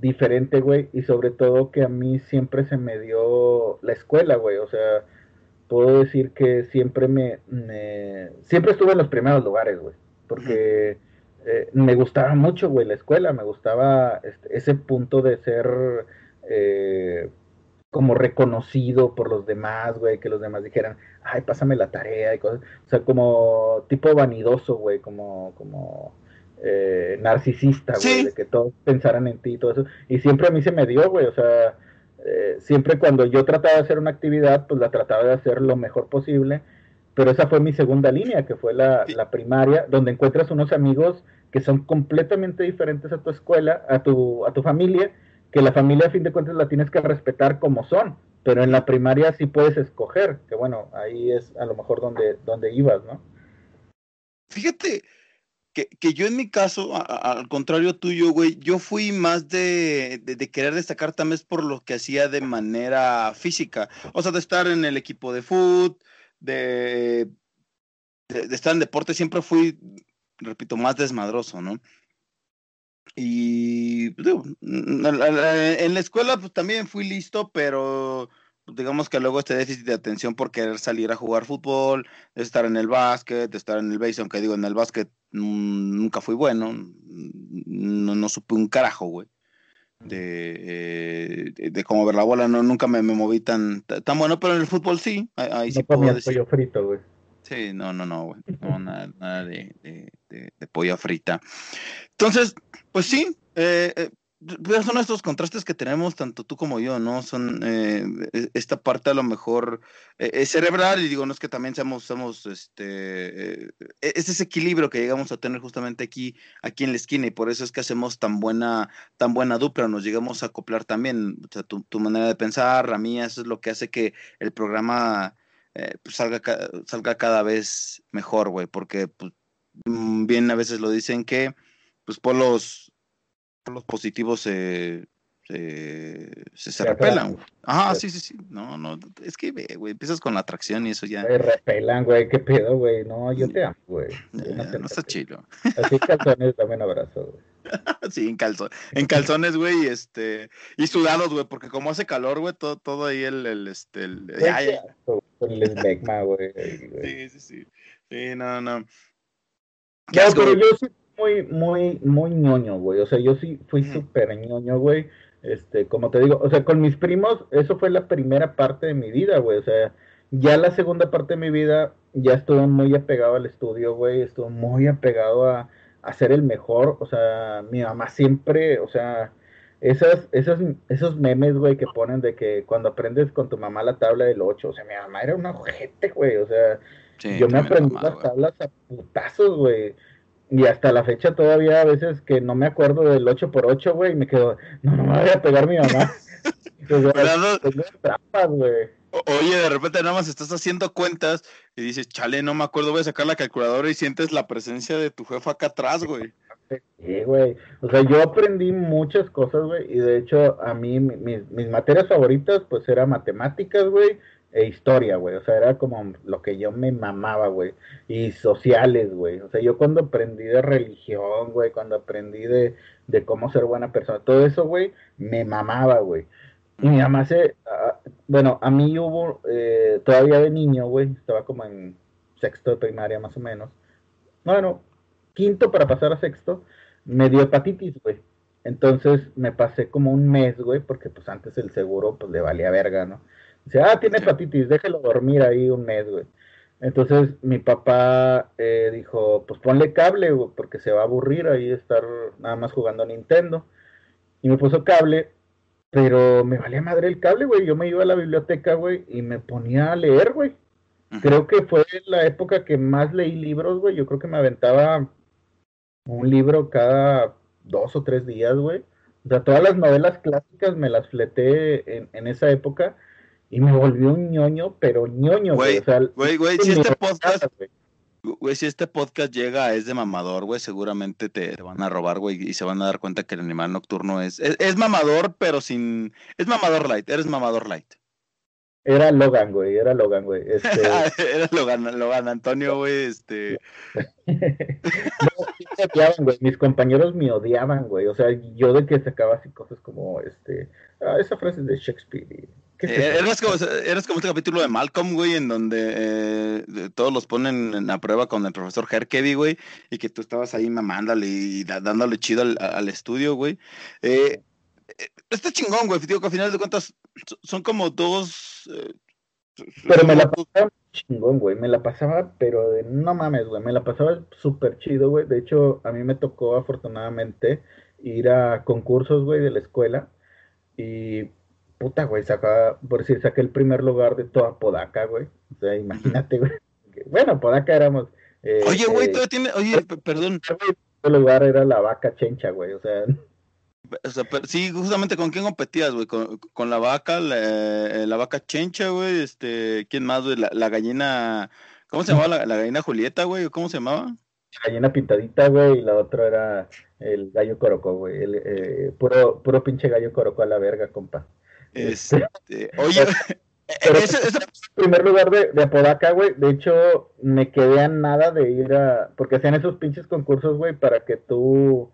diferente, güey, y sobre todo que a mí siempre se me dio la escuela, güey, o sea, puedo decir que siempre me, siempre estuve en los primeros lugares, güey, porque eh, me gustaba mucho, güey, la escuela, me gustaba este, ese punto de ser eh, como reconocido por los demás, güey, que los demás dijeran, ay, pásame la tarea y cosas, o sea, como tipo vanidoso, güey, como, como, eh, narcisista, güey, de que todos pensaran en ti y todo eso. Y siempre a mí se me dio, güey, o sea, eh, siempre cuando yo trataba de hacer una actividad, pues la trataba de hacer lo mejor posible. Pero esa fue mi segunda línea, que fue la, la primaria, donde encuentras unos amigos que son completamente diferentes a tu escuela, a tu, a tu familia, que la familia a fin de cuentas la tienes que respetar como son, pero en la primaria sí puedes escoger, que bueno, ahí es a lo mejor donde, donde ibas, ¿no? Fíjate, que, yo en mi caso, al contrario tuyo, güey, yo fui más de, querer destacar también por lo que hacía de manera física. O sea, de estar en el equipo de fútbol, de, de, estar en deporte, siempre fui, repito, más desmadroso, ¿no? Y digo, en la escuela pues también fui listo, pero digamos que luego este déficit de atención por querer salir a jugar fútbol, de estar en el básquet, de estar en el base, aunque digo, en el básquet nunca fui bueno, no, no supe un carajo, güey. De, eh, de, cómo ver la bola, no, nunca me, me moví tan, tan bueno, pero en el fútbol sí, ahí, sí puedo decir. pollo frito, güey. Sí, no, no, no, güey. No, nada, nada de, de, de, pollo frita. Entonces, pues sí, eh, eh son estos contrastes que tenemos tanto tú como yo, ¿no? Son eh, e, esta parte a lo mejor eh, cerebral y digo, no es que también seamos, somos, este, eh, e, es ese equilibrio que llegamos a tener justamente aquí, aquí en la esquina y por eso es que hacemos tan buena, tan buena dupla, nos llegamos a acoplar también, o sea, tu, tu manera de pensar, la mía, eso es lo que hace que el programa pues salga, salga cada vez mejor, güey, porque pues, mm, bien a veces lo dicen que pues por los los positivos se, se, se, repelan. Ajá, sí, sí, sí. No, no, es que, güey, empiezas con la atracción y eso ya. Se repelan, güey, qué pedo, güey. No, yo te amo, güey. No, no está chido. Así calzones, también abrazo, güey. sí, en, calzones, güey, este, y sudados, güey, porque como hace calor, güey, todo, todo ahí el, el este, el, el esmegma, güey. Sí, sí, sí. Sí, no, no. No, pero yo sí muy, muy, muy ñoño, güey. O sea, yo sí fui súper ñoño, güey. Este, como te digo, o sea, con mis primos, eso fue la primera parte de mi vida, güey. O sea, ya la segunda parte de mi vida ya estuve muy apegado al estudio, güey. Estuve muy apegado a, a ser el mejor. O sea, mi mamá siempre, o sea, esas, esas, esos memes, güey, que ponen de que cuando aprendes con tu mamá la tabla del 8, o sea, mi mamá era una ojete, güey. O sea, yo me aprendí las tablas a putazos, güey. Y hasta la fecha todavía a veces que no me acuerdo del 8x8, güey, me quedo, no, no me voy a pegar mi mamá. Oye, de repente nada más estás haciendo cuentas y dices, chale, no me acuerdo, voy a sacar la calculadora y sientes la presencia de tu jefa acá atrás, güey. Sí, güey. O sea, yo aprendí muchas cosas, güey, y de hecho a mí mis, mis materias favoritas pues eran matemáticas, güey, e historia, güey. O sea, era como lo que yo me mamaba, güey. Y sociales, güey. O sea, yo cuando aprendí de religión, güey, cuando aprendí de, de cómo ser buena persona, todo eso, güey, me mamaba, güey. Y mi mamá se, ah, bueno, a mí hubo, eh, todavía de niño, güey, estaba como en sexto de primaria más o menos. Bueno, quinto para pasar a sexto, me dio hepatitis, güey. Entonces me pasé como un mes, güey, porque pues antes el seguro pues le valía verga, ¿no? Dice, ah, tiene hepatitis, déjelo dormir ahí un mes, güey. Entonces mi papá eh, dijo, pues ponle cable, güey, porque se va a aburrir ahí estar nada más jugando a Nintendo. Y me puso cable, pero me valía madre el cable, güey. Yo me iba a la biblioteca, güey, y me ponía a leer, güey. Creo que fue la época que más leí libros, güey. Yo creo que me aventaba un libro cada dos o tres días, güey. O sea, todas las novelas clásicas me las fleté en, en esa época y me volvió un ñoño, pero ñoño, güey. Güey, güey, si este podcast, güey, si este podcast llega es de mamador, güey, seguramente te, te, van a robar, güey, y se van a dar cuenta que el animal nocturno es, es, es mamador, pero sin, es mamador light, eres mamador light. Era Logan, güey, era Logan, güey. Este... era Logan, Logan Antonio, güey, este. no, me odiaban, güey. Mis compañeros me odiaban, güey. O sea, yo de que sacaba así cosas como, este, ah, esa frase de Shakespeare. ¿Qué eh, eras, como, eras como este capítulo de Malcolm, güey, en donde eh, todos los ponen en la prueba con el profesor Herkeby, güey, y que tú estabas ahí mamándole y dándole chido al, al estudio, güey. Eh, está chingón, güey. Digo que al final de cuentas son como dos. Eh, pero me la pasaba chingón, güey. Me la pasaba, pero de no mames, güey. Me la pasaba súper chido, güey. De hecho, a mí me tocó afortunadamente ir a concursos, güey, de la escuela. Y puta, güey, sacaba, por decir, saqué el primer lugar de toda Podaca, güey. O sea, imagínate, güey. Bueno, Podaca éramos. Eh, oye, güey, eh, todavía tiene. Oye, perdón. El lugar era la vaca chencha, güey. O sea. O sea, pero, sí, justamente con quién competías, güey, con, con, la vaca, la, eh, la, vaca chencha, güey, este, ¿quién más, güey? La, la, gallina, ¿cómo se llamaba la, la, gallina Julieta, güey? ¿Cómo se llamaba? Gallina pintadita, güey, y la otra era el gallo corocó, güey, el, eh, puro, puro pinche gallo corocó a la verga, compa. Este, oye, pero ese, ese... el primer lugar de, de Apodaca, güey, de hecho, me quedé a nada de ir a, porque hacían esos pinches concursos, güey, para que tú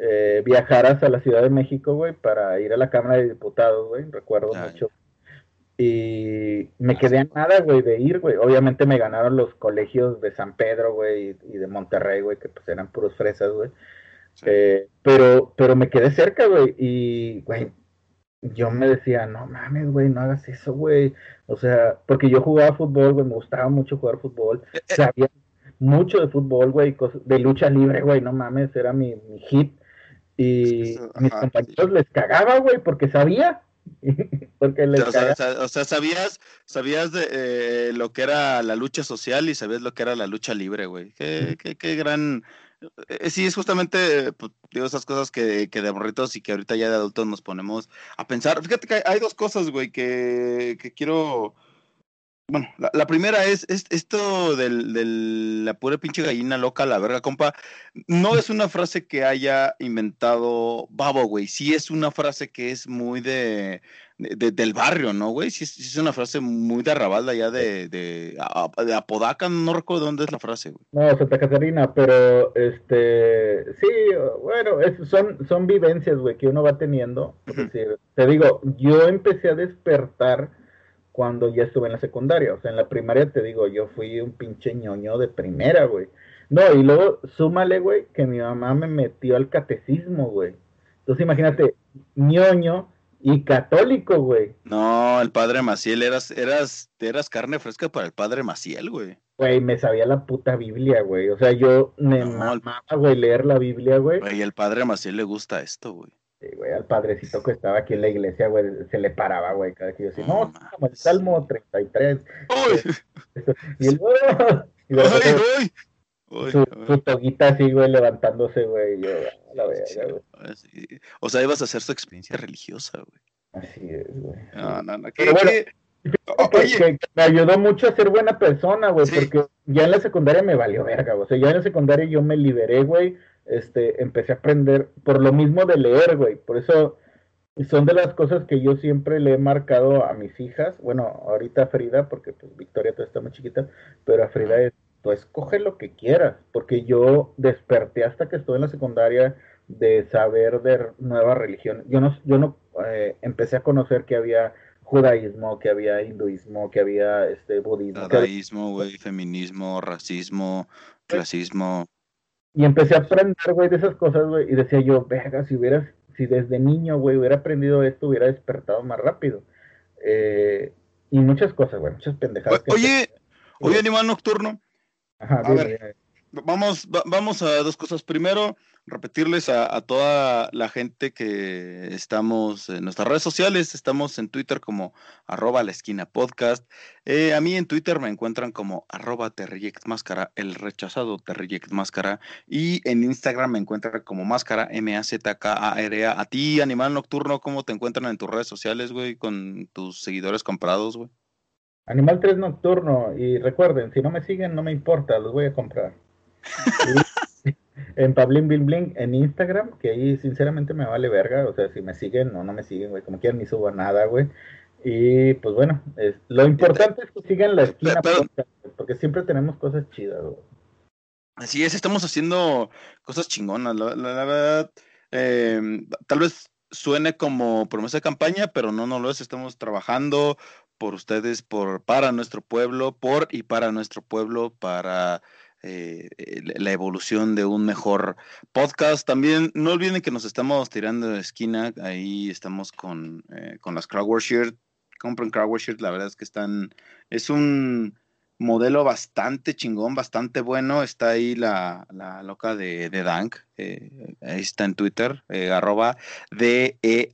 eh, viajaras a la Ciudad de México, güey, para ir a la Cámara de Diputados, güey, recuerdo mucho. Y me quedé a nada, güey, de ir, güey. Obviamente me ganaron los colegios de San Pedro, güey, y de Monterrey, güey, que pues eran puros fresas, güey. Sí. Eh, pero, pero me quedé cerca, güey, y, güey, yo me decía, no mames, güey, no hagas eso, güey. O sea, porque yo jugaba fútbol, güey, me gustaba mucho jugar fútbol. Eh, eh. Sabía mucho de fútbol, güey, de lucha libre, güey, no mames, era mi, mi hit. Y a mis compañeros les cagaba, güey, porque sabía. porque les o, sea, o, sea, sabías, sabías de eh, lo que era la lucha social y sabías lo que era la lucha libre, güey. Qué, qué, qué gran... Eh, sí, es justamente, pues, digo, esas cosas que, que de morritos y que ahorita ya de adultos nos ponemos a pensar. Fíjate que hay, hay dos cosas, güey, que, que quiero bueno, la, la, primera es, es esto del, del, la pura pinche gallina loca, la verga, compa. No es una frase que haya inventado Babo, güey. Sí es una frase que es muy de, de del barrio, ¿no, güey? Sí, sí, es una frase muy de arrabal allá de, de, de Apodaca. No recuerdo dónde es la frase, güey. No, Santa Catarina, pero este. Sí, bueno, es, son, son vivencias, güey, que uno va teniendo. Es decir, te digo, yo empecé a despertar cuando ya estuve en la secundaria. O sea, en la primaria te digo, yo fui un pinche ñoño de primera, güey. No, y luego súmale, güey, que mi mamá me metió al catecismo, güey. Entonces imagínate, ñoño y católico, güey. No, el padre Maciel, eras, eras, eras carne fresca para el padre Maciel, güey. Güey, me sabía la puta Biblia, güey. O sea, yo me no, mamaba, güey, leer la Biblia, güey. Güey, el padre Maciel le gusta esto, güey. Sí, güey, al padrecito que estaba aquí en la iglesia, güey, se le paraba, güey, cada que yo decía, no, no el Salmo 33. ¡Uy! Y el y ¡Uy, uy! Uy, su, su, toguita así, güey, levantándose, güey. Yo, la verdad, sí, güey. Sí. O sea, ibas a hacer su experiencia religiosa, güey. Así es, güey. No, no, no. ¿Qué, Pero bueno, qué? Que, que, que me ayudó mucho a ser buena persona, güey, sí. porque ya en la secundaria me valió verga, güey. O sea, ya en la secundaria yo me liberé, güey este, empecé a aprender por lo mismo de leer, güey. Por eso son de las cosas que yo siempre le he marcado a mis hijas. Bueno, ahorita a Frida, porque pues Victoria todavía está muy chiquita, pero a Frida es, tú escoge lo que quieras, porque yo desperté hasta que estuve en la secundaria de saber de nuevas religiones. Yo no, yo no eh, empecé a conocer que había judaísmo, que había hinduismo, que había este budismo. Dadaísmo, güey, feminismo, racismo, clasismo. Y empecé a aprender, güey, de esas cosas, güey, y decía yo, verga, si hubieras, si desde niño, güey, hubiera aprendido esto, hubiera despertado más rápido. Eh, y muchas cosas, güey, muchas pendejadas. Oye, oye, animal nocturno. Ajá, a ver, vamos, vamos a dos cosas. Primero, repetirles a, toda la gente que estamos en nuestras redes sociales, estamos en Twitter como arroba la esquina podcast. Eh, a mí en Twitter me encuentran como arroba máscara, el rechazado máscara. Y en Instagram me encuentran como máscara, M-A-Z-K-A-R-A. A ti, animal nocturno, ¿cómo te encuentran en tus redes sociales, güey, con tus seguidores comprados, güey? Animal 3 Nocturno. Y recuerden, si no me siguen, no me importa, los voy a comprar. en Pablín Bling Bling en Instagram, que ahí sinceramente me vale verga. O sea, si me siguen o no me siguen, güey, como quieran, ni subo nada, güey. Y pues bueno, lo importante es que sigan la esquina, porque siempre tenemos cosas chidas, güey. Así es, estamos haciendo cosas chingonas, la, verdad. Em, tal vez suene como promesa de campaña, pero no, no lo es. Estamos trabajando por ustedes, por, para nuestro pueblo, por y para nuestro pueblo, para eh, la evolución de un mejor podcast. También no olviden que nos estamos tirando de esquina, ahí estamos con, eh, con las Crowdwork Shirt. Compren Crowdwork Shirt, la verdad es que están, es un modelo bastante chingón, bastante bueno. Está ahí la, la loca de, de Dank, eh, ahí está en Twitter, arroba D-E-A-D-A-N-K-H,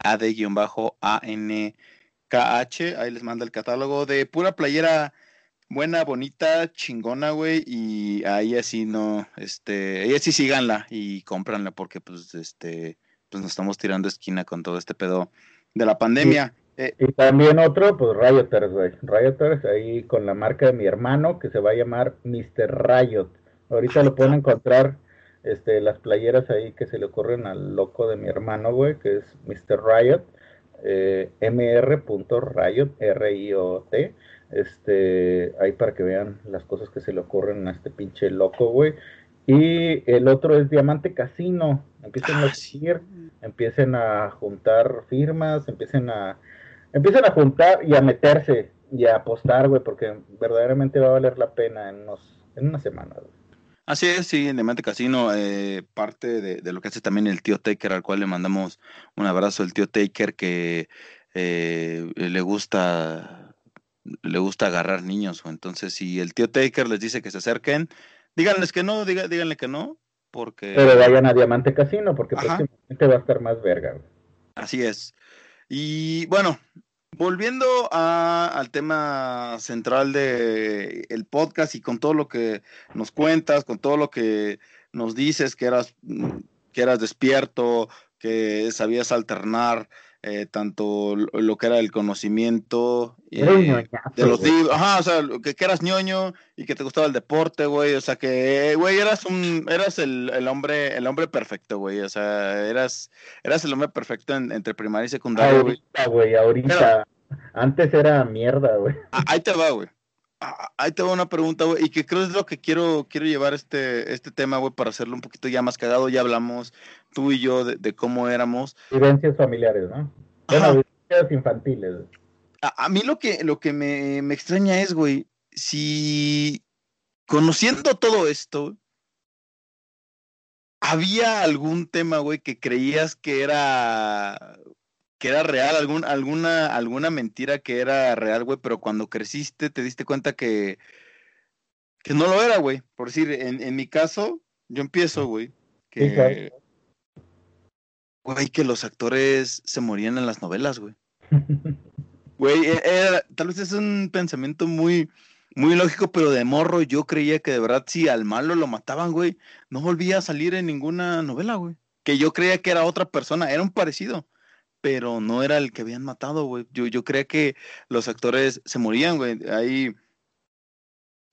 ahí les manda el catálogo de pura playera buena, bonita, chingona, güey, y ahí así no, este, ahí así síganla y cómpranla porque pues este, pues nos estamos tirando esquina con todo este pedo de la pandemia. Eh, y también otro, pues Rioters, güey. Rioters, ahí con la marca de mi hermano que se va a llamar Mr. Riot. Ahorita lo pueden encontrar, este, las playeras ahí que se le ocurren al loco de mi hermano, güey, que es Mr. Riot, eh, mr.riot, R-I-O-T. Este, ahí para que vean las cosas que se le ocurren a este pinche loco, güey. Y el otro es Diamante Casino. Empiecen a seguir, ah, empiecen a juntar firmas, empiecen a, empiecen a juntar y a meterse y a apostar, güey, porque verdaderamente va a valer la pena en, unos, en una semana, Así es, sí, en Diamante Casino, eh, parte de, lo que hace también el tío Taker, al cual le mandamos un abrazo, el tío Taker que eh, le gusta le gusta agarrar niños, o entonces si el tío Taker les dice que se acerquen, díganles que no, díganle que no, porque... Pero vayan a Diamante Casino, porque próximamente va a estar más verga. Así es. Y bueno, volviendo al tema central de el podcast y con todo lo que nos cuentas, con todo lo que nos dices, que eras, que eras despierto, que sabías alternar eh, tanto lo que era el conocimiento eh, de los libros, ajá, o sea, que, que, eras ñoño y que te gustaba el deporte, güey, o sea, que, güey, eras un, eras el, el, hombre, el hombre perfecto, güey, o sea, eras, eras el hombre perfecto entre primaria y secundaria, güey. Ahorita, güey, ahorita, antes era mierda, güey. Ahí te va, güey. Ahí te va una pregunta, güey, y que creo es lo que quiero, quiero llevar este, este tema, güey, para hacerlo un poquito ya más cagado. Ya hablamos tú y yo de, cómo éramos. Vivencias familiares, ¿no? Bueno, vivencias infantiles. A, mí lo que, lo que me, me extraña es, güey, si conociendo todo esto, ¿había algún tema, güey, que creías que era que era real, algún, alguna, alguna mentira que era real, güey, pero cuando creciste te diste cuenta que, que no lo era, güey. Por decir, en, en mi caso, yo empiezo, güey, que, güey, que los actores se morían en las novelas, güey. Güey, e, tal vez es un pensamiento muy, muy lógico, pero de morro yo creía que de verdad si al malo lo mataban, güey, no volvía a salir en ninguna novela, güey. Que yo creía que era otra persona, era un parecido pero no era el que habían matado, güey. Yo, yo creía que los actores se morían, güey. Hay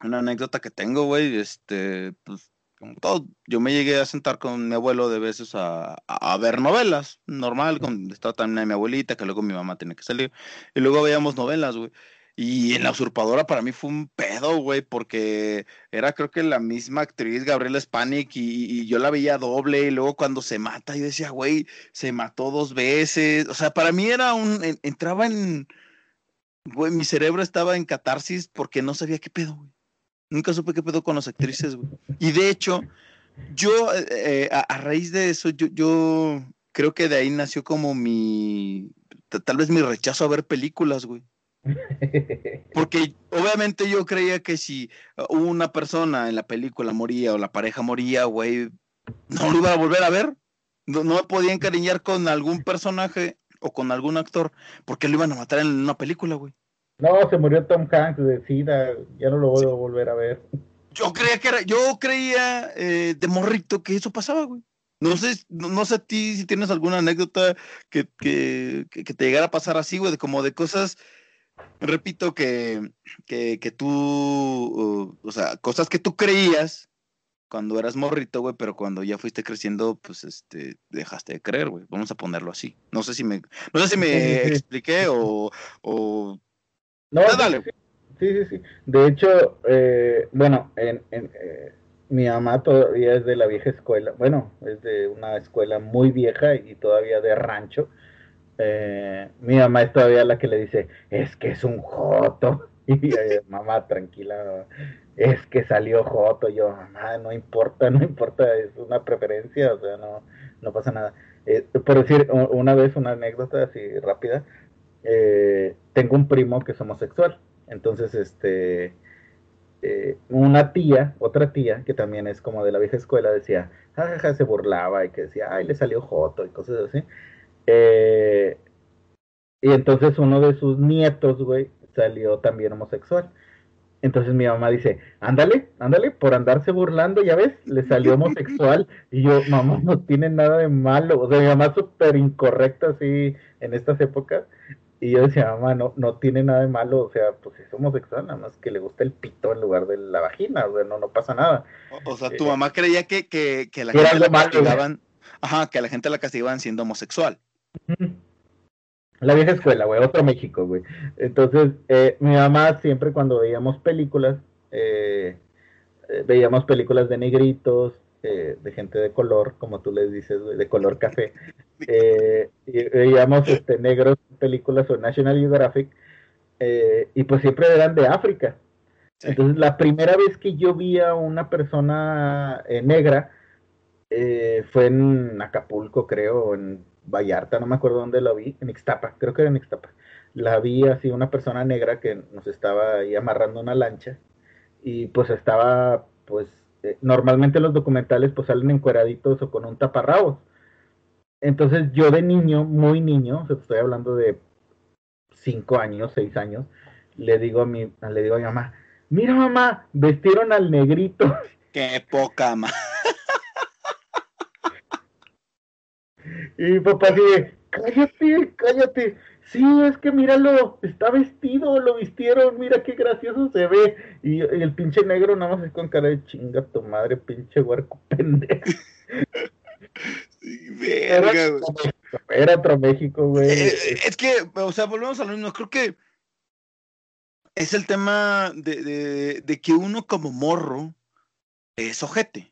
una anécdota que tengo, güey, este, pues, como todo, yo me llegué a sentar con mi abuelo de veces a, a, ver novelas, normal, con, estaba también mi abuelita, que luego mi mamá tenía que salir, y luego veíamos novelas, güey. Y en La Usurpadora para mí fue un pedo, güey, porque era creo que la misma actriz, Gabriela Spanik, y, yo la veía doble, y luego cuando se mata, yo decía, güey, se mató dos veces. O sea, para mí era un. entraba en. Güey, mi cerebro estaba en catarsis porque no sabía qué pedo, güey. Nunca supe qué pedo con las actrices, güey. Y de hecho, yo, eh, eh, a, a, raíz de eso, yo, yo creo que de ahí nació como mi. Tal vez mi rechazo a ver películas, güey Porque obviamente yo creía que si una persona en la película moría o la pareja moría, güey, no lo iba a volver a ver. No, no me podía encariñar con algún personaje o con algún actor porque lo iban a matar en una película, güey. No, se murió Tom Hanks de SIDA, ya no lo voy a volver a ver. Yo creía que era, yo creía eh, de morrito que eso pasaba, güey. No sé, no, sé a ti si tienes alguna anécdota que, que, que, te llegara a pasar así, güey, de como de cosas, repito, que, que, que tú, uh, o sea, cosas que tú creías cuando eras morrito, güey, pero cuando ya fuiste creciendo, pues, este, dejaste de creer, güey. Vamos a ponerlo así. No sé si me, no sé si me expliqué o, o... No, dale. Sí, sí, sí. De hecho, eh, bueno, en, en eh, mi mamá todavía es de la vieja escuela, bueno, es de una escuela muy vieja y todavía de rancho. Eh, mi mamá es todavía la que le dice, es que es un joto. Y eh, mamá, tranquila, es que salió joto. Yo, mamá, no importa, no importa, es una preferencia, o sea, no, no pasa nada. Eh, por decir, una vez, una anécdota así rápida, tengo un primo que es homosexual. Entonces, este, eh, una tía, otra tía, que también es como de la vieja escuela, decía, jajaja, se burlaba y que decía, ay, le salió joto y cosas así. Eh, y entonces uno de sus nietos, güey, salió también homosexual. Entonces mi mamá dice, ándale, ándale, por andarse burlando, ya ves, le salió homosexual. Y yo, mamá, no tiene nada de malo. O sea, mi mamá súper incorrecta así en estas épocas. Y yo decía, mamá, no, no tiene nada de malo, o sea, pues es homosexual, nada más que le gusta el pito en lugar de la vagina, o sea, no, no pasa nada. O, sea, tu eh, mamá creía que, que, que la gente la castigaban, ajá, que a la gente la castigaban siendo homosexual. La vieja escuela, güey, otro México, güey. Entonces, eh, mi mamá siempre cuando veíamos películas, eh, veíamos películas de negritos, de gente de color, como tú les dices, de color café. Eh, y veíamos este, negros películas o National Geographic, eh, y pues siempre eran de África. Entonces, la primera vez que yo vi a una persona eh, negra fue en Acapulco, creo, en Vallarta, no me acuerdo dónde la vi, en Ixtapa, creo que era en Ixtapa. La vi así, una persona negra que nos estaba ahí amarrando una lancha, y pues estaba, pues, normalmente los documentales pues salen encueraditos o con un taparrabos. Entonces yo de niño, muy niño, o sea, estoy hablando de cinco años, seis años, le digo a mi, le digo a mi mamá, mira mamá, vestieron al negrito. Qué poca ma. Y mi papá dice, cállate, cállate. Sí, es que míralo, está vestido, lo vistieron, mira qué gracioso se ve. Y, el pinche negro nada más es con cara de chinga tu madre, pinche huerco pendejo. Era, otro México, güey. Eh, es que, o sea, volvemos a lo mismo. Creo que es el tema de, de, que uno como morro es ojete.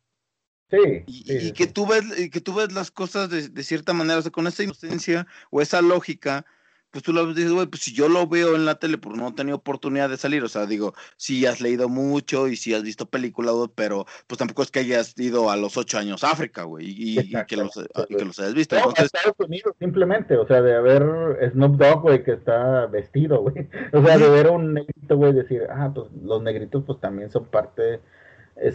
Sí. Y, que tú ves, que tú ves las cosas de, de cierta manera, o sea, con esa inocencia o esa lógica pues tú lo dices, güey, pues si yo lo veo en la tele, pues no he tenido oportunidad de salir, o sea, digo, sí has leído mucho y sí has visto películas, pero pues tampoco es que hayas ido a los ocho años a África, güey, y, que los, que los hayas visto. No, Estados Unidos, simplemente, o sea, de haber Snoop Dogg, güey, que está vestido, güey, o sea, de ver a un negrito, güey, decir, ah, pues los negritos, pues también son parte, eh,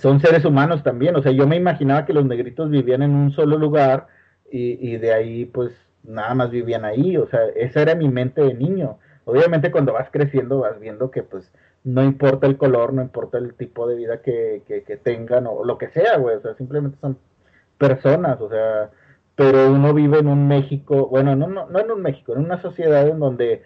son seres humanos también, o sea, yo me imaginaba que los negritos vivían en un solo lugar y, y de ahí, pues, nada más vivían ahí, o sea, esa era mi mente de niño. Obviamente cuando vas creciendo vas viendo que pues no importa el color, no importa el tipo de vida que, que, tengan o lo que sea, güey, o sea, simplemente son personas, o sea, pero uno vive en un México, bueno, no, no, no en un México, en una sociedad en donde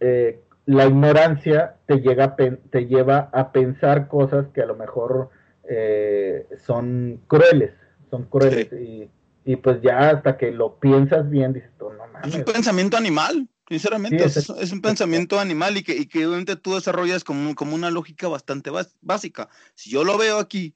eh, la ignorancia te, llega te lleva a pensar cosas que a lo mejor eh, son crueles, son crueles y y pues ya hasta que lo piensas bien, dices, tú, no mames. Es un pensamiento animal, sinceramente, es, un pensamiento animal y que, y que obviamente tú desarrollas como, como una lógica bastante básica. Si yo lo veo aquí,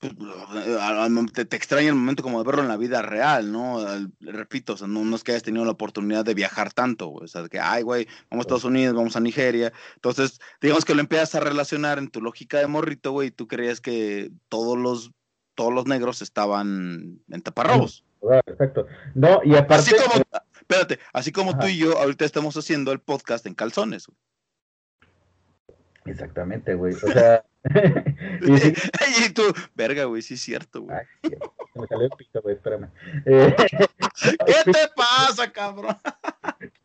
te, te, extraña el momento como de verlo en la vida real, ¿no? repito, o sea, no, es que hayas tenido la oportunidad de viajar tanto, o sea, que, ay, güey, vamos a Estados Unidos, vamos a Nigeria. Entonces, digamos que lo empiezas a relacionar en tu lógica de morrito, güey, y tú creías que todos los todos los negros estaban en taparrobos. Exacto. No, y aparte. Así como, espérate, así como tú y yo ahorita estamos haciendo el podcast en calzones. Exactamente, güey. O sea. y, tú, verga, güey, sí es cierto, güey. me salió el pito, güey, espérame. Eh, ¿Qué te pasa, cabrón?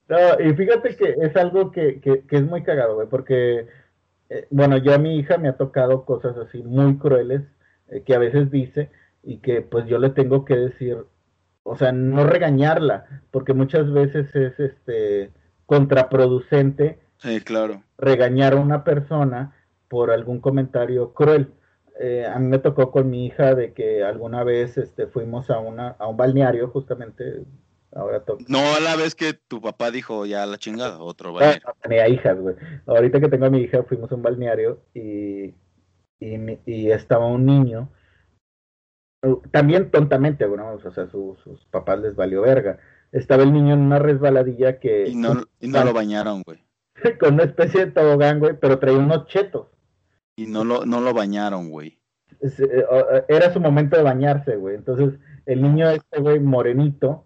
no, y fíjate que es algo que, que, que es muy cagado, güey, porque, eh, bueno, yo a mi hija me ha tocado cosas así muy crueles eh, que a veces dice y que pues yo le tengo que decir, o sea, no regañarla, porque muchas veces es este contraproducente Sí, claro. Regañar a una persona por algún comentario cruel. Eh, a mí me tocó con mi hija de que alguna vez este, fuimos a, una, a un balneario, justamente. Ahora no a la vez que tu papá dijo ya la chingada, otro balneario. No, tenía hijas, güey. Ahorita que tengo a mi hija, fuimos a un balneario y, y, y estaba un niño. También tontamente, bueno, o sea, sus papás les valió verga. Estaba el niño en una resbaladilla que. Y no, y no lo bañaron, güey. con una especie de tobogán, güey, pero traía unos chetos. Y no lo, no lo bañaron, güey. Eh, era su momento de bañarse, güey. Entonces, el niño este, güey, morenito,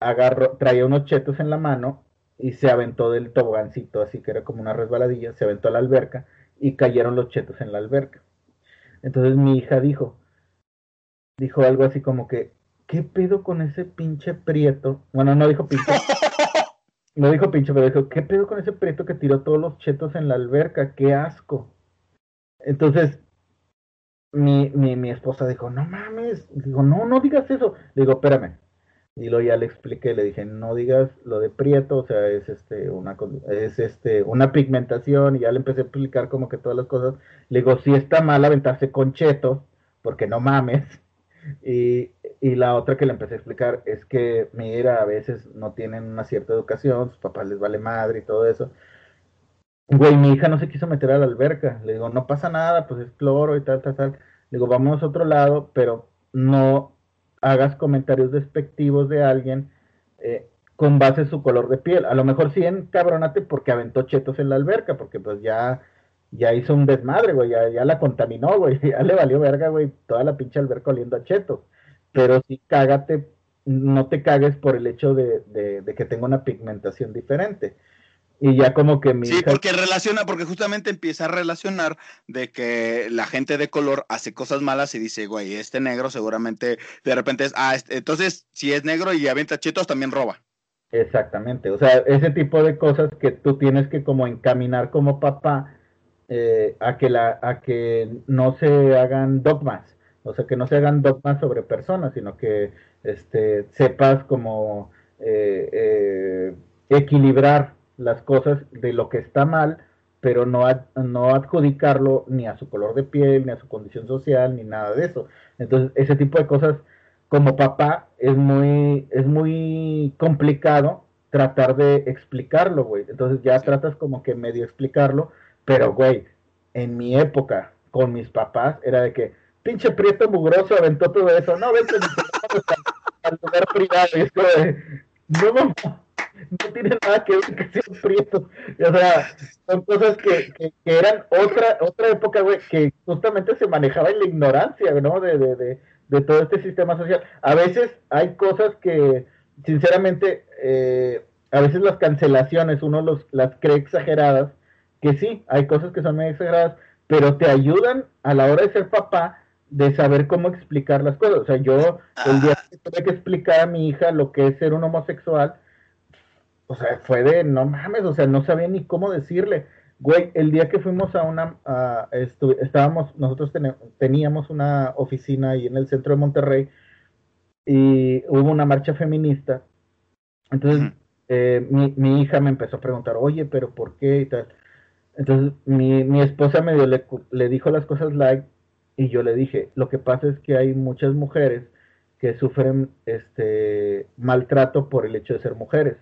agarró, traía unos chetos en la mano y se aventó del tobogancito, así que era como una resbaladilla, se aventó a la alberca y cayeron los chetos en la alberca. Entonces mi hija dijo, dijo algo así como que, ¿qué pedo con ese pinche prieto? Bueno, no dijo pinche, No dijo pinche, pero dijo, ¿qué pedo con ese prieto que tiró todos los chetos en la alberca? ¡Qué asco! Entonces, mi, mi, mi esposa dijo, no mames. Digo, no, no digas eso. Digo, espérame. Y luego ya le expliqué, le dije, no digas lo de prieto, o sea, es este una es este una pigmentación, y ya le empecé a explicar como que todas las cosas. Le digo, si está mal aventarse con chetos, porque no mames. Y, y, la otra que le empecé a explicar es que, mira, a veces no tienen una cierta educación, sus papás les vale madre y todo eso. Güey, mi hija no se quiso meter a la alberca. Le digo, no pasa nada, pues es cloro y tal, tal, tal. Le digo, vamos a otro lado, pero no hagas comentarios despectivos de alguien eh, con base en su color de piel. A lo mejor sí encabronate porque aventó chetos en la alberca, porque pues ya ya hizo un desmadre, güey, ya, ya la contaminó, güey, ya le valió verga, güey, toda la pinche alberca oliendo a cheto. Pero sí, cágate, no te cagues por el hecho de, de, que tenga una pigmentación diferente. Y ya como que mi Sí, porque relaciona, porque justamente empieza a relacionar de que la gente de color hace cosas malas y dice, güey, este negro seguramente de repente es, ah, este, entonces si es negro y avienta chetos también roba. Exactamente, o sea, ese tipo de cosas que tú tienes que como encaminar como papá eh, a, que la, a que no se hagan dogmas, o sea, que no se hagan dogmas sobre personas, sino que este, sepas como eh, eh, equilibrar las cosas de lo que está mal, pero no, no adjudicarlo ni a su color de piel, ni a su condición social, ni nada de eso. Entonces, ese tipo de cosas, como papá, es muy, es muy complicado tratar de explicarlo, güey. Entonces ya tratas como que medio explicarlo, pero, güey, en mi época, con mis papás, era de que, pinche prieto mugroso aventó todo eso. No, vete al lugar privado. Y es como de, no, no tiene nada que ver que sea prieto. O sea, son cosas que, que, eran otra, otra época, güey, que justamente se manejaba en la ignorancia, ¿no? De, de, de, de todo este sistema social. A veces hay cosas que, sinceramente, eh, a veces las cancelaciones uno los, las cree exageradas que sí, hay cosas que son muy exageradas, pero te ayudan a la hora de ser papá de saber cómo explicar las cosas. O sea, yo el día que tuve que explicar a mi hija lo que es ser un homosexual, o sea, fue de, no mames, o sea, no sabía ni cómo decirle. Güey, el día que fuimos a una, estábamos, nosotros teníamos una oficina ahí en el centro de Monterrey y hubo una marcha feminista. Entonces, eh, mi, mi hija me empezó a preguntar, oye, pero ¿por qué? y tal. Entonces mi, mi esposa medio le, le dijo las cosas like y yo le dije, lo que pasa es que hay muchas mujeres que sufren este maltrato por el hecho de ser mujeres.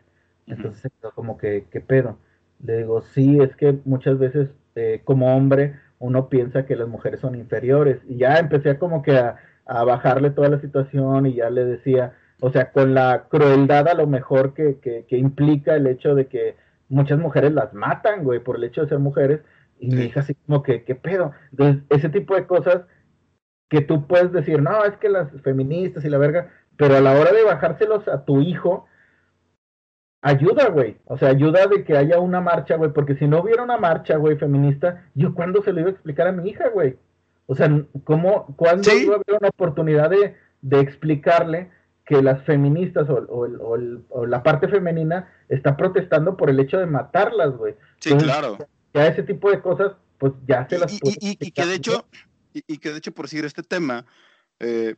Entonces, como que, ¿qué pedo? Le digo, sí, es que muchas veces eh, como hombre uno piensa que las mujeres son inferiores. Y ya empecé como que a, a, bajarle toda la situación y ya le decía, o sea, con la crueldad a lo mejor que, que, que implica el hecho de que muchas mujeres las matan, güey, por el hecho de ser mujeres. Y mi hija así como que, ¿qué pedo? Entonces, ese tipo de cosas que tú puedes decir, no, es que las feministas y la verga, pero a la hora de bajárselos a tu hijo, ayuda, güey. O sea, ayuda de que haya una marcha, güey, porque si no hubiera una marcha, güey, feminista, ¿yo cuándo se lo iba a explicar a mi hija, güey? O sea, ¿cómo, cuándo iba a haber una oportunidad de, de explicarle que las feministas o, o, la parte femenina está protestando por el hecho de matarlas, güey? Sí, claro. Ya ese tipo de cosas, pues ya se las... Y, y, y que de hecho, y, que de hecho, por seguir este tema, eh,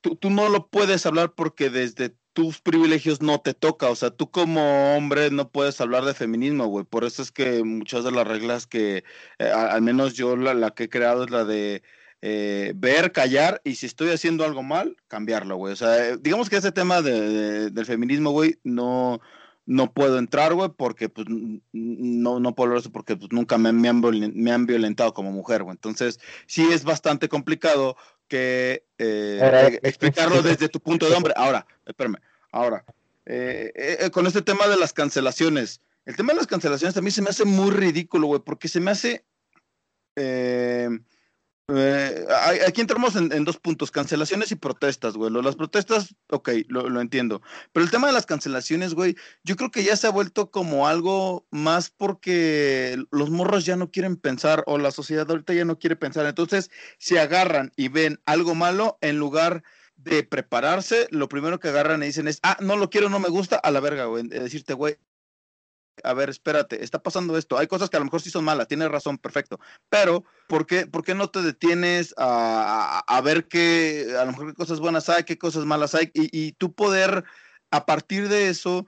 tú, tú no lo puedes hablar porque desde tus privilegios no te toca, o sea, tú como hombre no puedes hablar de feminismo, güey, por eso es que muchas de las reglas que, eh, al menos yo la, que he creado es la de eh, ver, callar, y si estoy haciendo algo mal, cambiarlo, güey, o sea, digamos que ese tema del feminismo, güey, no, no puedo entrar, güey, porque pues no, no puedo eso porque pues, nunca me, me, han, me han violentado como mujer, güey, entonces sí es bastante complicado que eh, explicarlo desde tu punto de hombre. Ahora, espérame, ahora, eh, eh, con este tema de las cancelaciones, el tema de las cancelaciones también se me hace muy ridículo, güey, porque se me hace eh, aquí entramos en, dos puntos, cancelaciones y protestas, güey. Las protestas, ok, lo, entiendo. Pero el tema de las cancelaciones, güey, yo creo que ya se ha vuelto como algo más porque los morros ya no quieren pensar o la sociedad ahorita ya no quiere pensar. Entonces, si agarran y ven algo malo, en lugar de prepararse, lo primero que agarran y dicen es, ah, no lo quiero, no me gusta, a la verga, güey. Decirte, güey, a ver, espérate, está pasando esto. Hay cosas que a lo mejor sí son malas, tienes razón, perfecto. Pero, ¿por qué, por qué no te detienes a, ver qué, a lo mejor cosas buenas hay, qué cosas malas hay, y, tú poder, a partir de eso,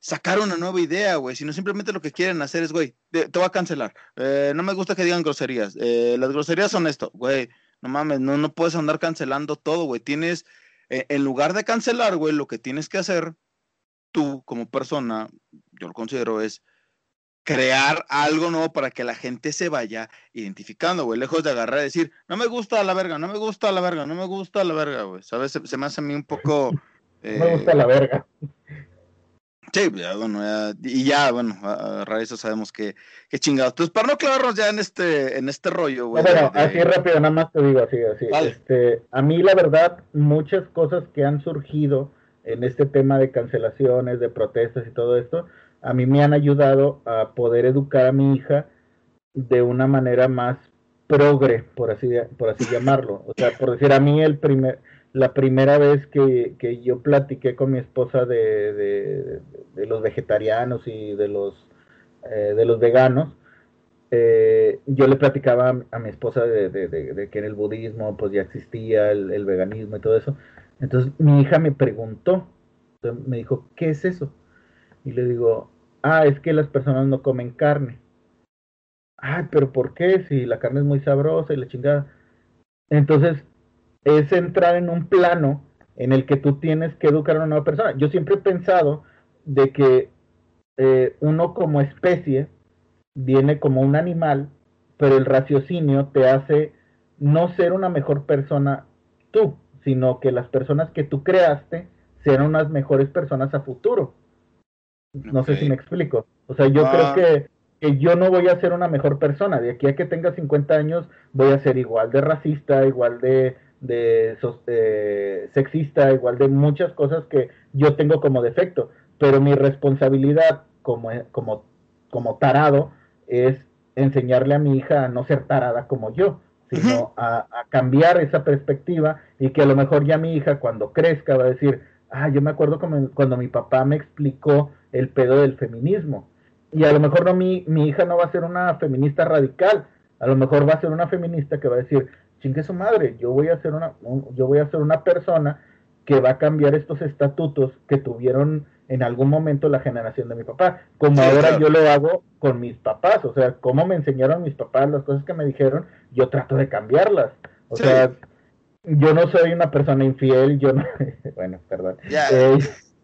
sacar una nueva idea, güey? Si no, simplemente lo que quieren hacer es, güey, te, voy a cancelar. Eh, no me gusta que digan groserías. Eh, las groserías son esto, güey. No mames, no, no puedes andar cancelando todo, güey. Tienes, eh, en lugar de cancelar, güey, lo que tienes que hacer tú como persona, yo lo considero, es crear algo nuevo para que la gente se vaya identificando, güey, lejos de agarrar y decir, no me gusta la verga, no me gusta la verga, no me gusta la verga, güey, ¿sabes? Se, me hace a mí un poco... no me gusta la verga. Sí, ya, bueno, y ya, bueno, a, raíz eso sabemos que, que chingados. Entonces, para no clavarnos ya en este, en este rollo, güey. Bueno, así rápido, nada más te digo así, así. Este, a mí, la verdad, muchas cosas que han surgido en este tema de cancelaciones, de protestas y todo esto, a mí me han ayudado a poder educar a mi hija de una manera más progre, por así, por así llamarlo. O sea, por decir, a mí el primer, la primera vez que, yo platiqué con mi esposa de, los vegetarianos y de los, eh, de los veganos, eh, yo le platicaba a, mi esposa de, que en el budismo pues ya existía el veganismo y todo eso. Entonces mi hija me preguntó, me dijo, ¿qué es eso? Y le digo, ah, es que las personas no comen carne. Ay, pero ¿por qué? Si la carne es muy sabrosa y la chingada. Entonces, es entrar en un plano en el que tú tienes que educar a una nueva persona. Yo siempre he pensado de que eh, uno como especie viene como un animal, pero el raciocinio te hace no ser una mejor persona tú, sino que las personas que tú creaste sean unas mejores personas a futuro. No sé si me explico. O sea, yo creo ah. que, yo no voy a ser una mejor persona. De aquí a que tenga 50 años voy a ser igual de racista, igual de, de, sexista, igual de muchas cosas que yo tengo como defecto. Pero mi responsabilidad como, como, como tarado es enseñarle a mi hija a no ser tarada como yo sino a, cambiar esa perspectiva y que a lo mejor ya mi hija cuando crezca va a decir, ah, yo me acuerdo como, cuando mi papá me explicó el pedo del feminismo. Y a lo mejor no, mi, mi hija no va a ser una feminista radical, a lo mejor va a ser una feminista que va a decir, chingue su madre, yo voy a ser una, yo voy a ser una persona que va a cambiar estos estatutos que tuvieron en algún momento la generación de mi papá, como ahora yo lo hago con mis papás, o sea, como me enseñaron mis papás las cosas que me dijeron, yo trato de cambiarlas, o sea, yo no soy una persona infiel, yo no, bueno, perdón, eh,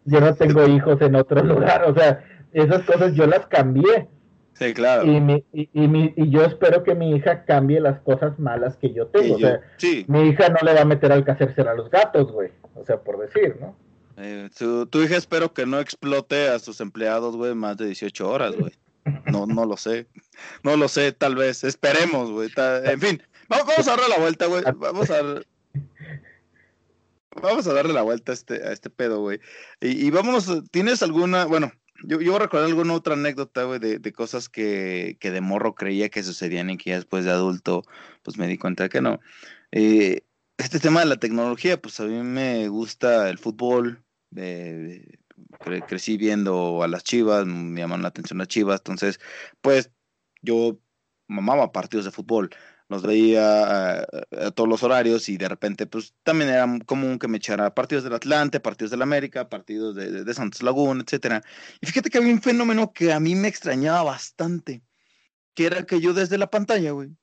yo no tengo hijos en otro lugar, o sea, esas cosas yo las cambié. Sí, claro. Y, mi, y, y, y, yo espero que mi hija cambie las cosas malas que yo tengo. o sea, mi hija no le va a meter al cacerse a los gatos, güey. O sea, por decir, ¿no? Eh, tu, hija espero que no explote a sus empleados, güey, más de 18 horas, güey. No, no lo sé. No lo sé, tal vez. Esperemos, güey. En fin, vamos, a darle la vuelta, güey. Vamos a... Vamos a darle la vuelta a este, a este pedo, güey. Y, y vámonos, ¿tienes alguna, bueno, yo, yo recordar alguna otra anécdota, güey, de, de, cosas que, que, de morro creía que sucedían y que ya después de adulto, pues me di cuenta que no. Eh, este tema de la tecnología, pues a mí me gusta el fútbol, eh, cre crecí viendo a las chivas, me llaman la atención las chivas, entonces, pues yo mamaba partidos de fútbol los veía a, a, todos los horarios y de repente pues también era común que me echara partidos del Atlante, partidos del América, partidos de, de, de Santos Laguna, etcétera. Y fíjate que había un fenómeno que a mí me extrañaba bastante, que era que yo desde la pantalla, güey,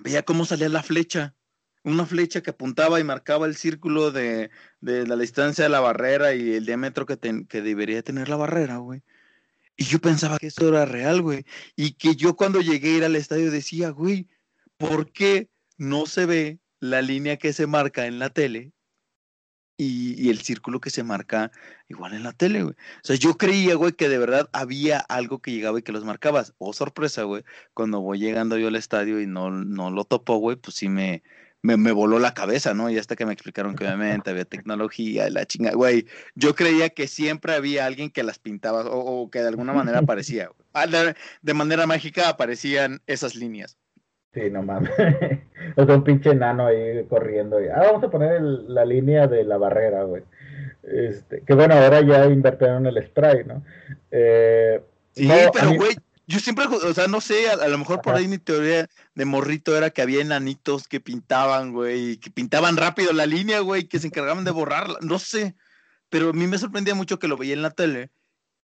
veía cómo salía la flecha, una flecha que apuntaba y marcaba el círculo de, de la distancia de la barrera y el diámetro que, ten, que debería tener la barrera, güey. Y yo pensaba que eso era real, güey. Y que yo cuando llegué a ir al estadio decía, güey, ¿por qué no se ve la línea que se marca en la tele y, y, el círculo que se marca igual en la tele, güey? O sea, yo creía, güey, que de verdad había algo que llegaba y que los marcabas. Oh, sorpresa, güey. Cuando voy llegando yo al estadio y no, no lo topo, güey, pues sí me, me, me, voló la cabeza, ¿no? Y hasta que me explicaron que obviamente había tecnología, la chinga, güey, yo creía que siempre había alguien que las pintaba o, o que de alguna manera aparecía, de, de, manera mágica aparecían esas líneas. Sí, no mames. o sea, un pinche nano ahí corriendo. Y, ah, vamos a poner el, la línea de la barrera, güey. Este, que bueno, ahora ya invirtieron el spray, ¿no? Eh, sí, no, pero güey, yo siempre, o sea, no sé, a, a lo mejor por ahí mi teoría de morrito era que había enanitos que pintaban, güey, que pintaban rápido la línea, güey, que se encargaban de borrarla, no sé, pero a mí me sorprendía mucho que lo veía en la tele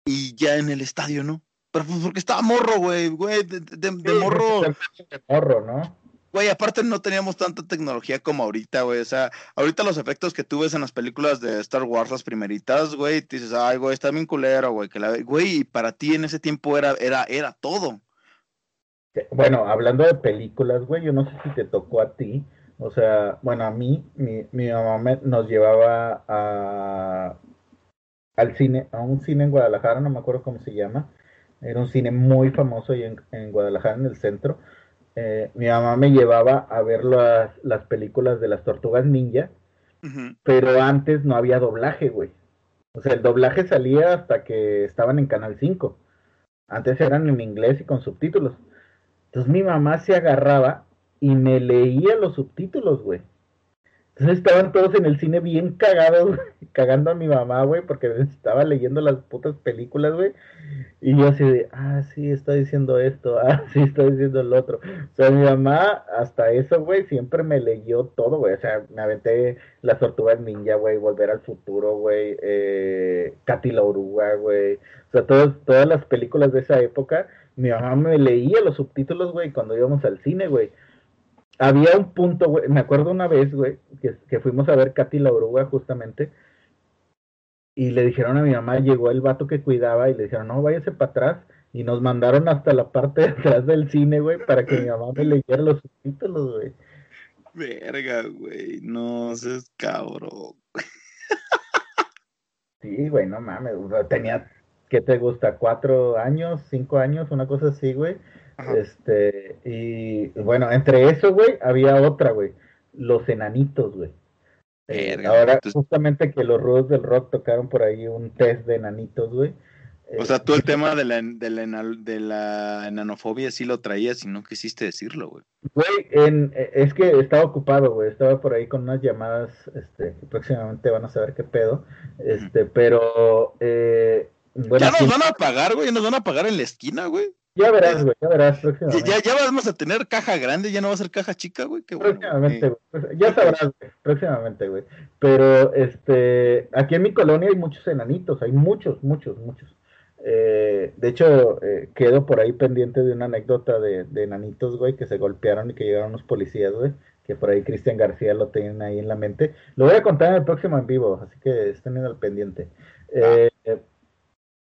y ya en el estadio, ¿no? Pero pues porque estaba morro, güey, güey, de, de, de sí, morro. De morro, ¿no? Güey, aparte no teníamos tanta tecnología como ahorita, güey. O sea, ahorita los efectos que tú ves en las películas de Star Wars, las primeritas, güey, te dices, ay, güey, está bien culero, güey. Que la... Güey, para ti en ese tiempo era, era, era todo. Bueno, hablando de películas, güey, yo no sé si te tocó a ti. O sea, bueno, a mí, mi, mi mamá me, nos llevaba a, al cine, a un cine en Guadalajara, no me acuerdo cómo se llama. Era un cine muy famoso ahí en, en Guadalajara, en el centro eh, mi mamá me llevaba a ver las, las películas de las tortugas ninja, uh -huh. pero antes no había doblaje, güey. O sea, el doblaje salía hasta que estaban en Canal 5. Antes eran en inglés y con subtítulos. Entonces mi mamá se agarraba y me leía los subtítulos, güey. Entonces estaban todos en el cine bien cagados, cagando a mi mamá, güey, porque estaba leyendo las putas películas, güey. Y yo así de, ah, sí, está diciendo esto, ah, sí, está diciendo el otro. O sea, mi mamá, hasta eso, güey, siempre me leyó todo, güey. O sea, me aventé las tortugas ninja, güey, volver al futuro, güey, eh, Katy la oruga, güey. O sea, todas, todas las películas de esa época, mi mamá me leía los subtítulos, güey, cuando íbamos al cine, güey había un punto, güey, me acuerdo una vez, güey, que, que, fuimos a ver Katy la oruga justamente, y le dijeron a mi mamá, llegó el vato que cuidaba, y le dijeron, no, váyase para atrás, y nos mandaron hasta la parte de atrás del cine, güey, para que mi mamá me leyera los subtítulos, güey. Verga, güey, no seas cabrón. sí, güey, no mames, tenía, ¿qué te gusta? ¿Cuatro años, cinco años, una cosa así, güey? Ajá. Este, y bueno, entre eso, güey, había otra, güey. Los enanitos, güey. Eh, ahora, entonces... justamente que los rudos del rock tocaron por ahí un test de enanitos, güey. O sea, tú el tema de la, de, la, de la enanofobia sí lo traías y no quisiste decirlo, güey. Güey, en, es que estaba ocupado, güey. Estaba por ahí con unas llamadas, este, que próximamente van a saber qué pedo. Este, pero... Eh, bueno, ya nos sí. van a pagar, güey. Nos van a pagar en la esquina, güey. Ya verás, güey, ya verás. Ya, ya, vamos a tener caja grande, ya no va a ser caja chica, güey. próximamente, bueno, güey. Ya sabrás, güey. Próximamente, güey. Pero, este, aquí en mi colonia hay muchos enanitos, hay muchos, muchos, muchos. Eh, de hecho, eh, quedo por ahí pendiente de una anécdota de, de, enanitos, güey, que se golpearon y que llegaron unos policías, güey. Que por ahí Cristian García lo tienen ahí en la mente. Lo voy a contar en el próximo en vivo, así que estén al pendiente. Eh, ah.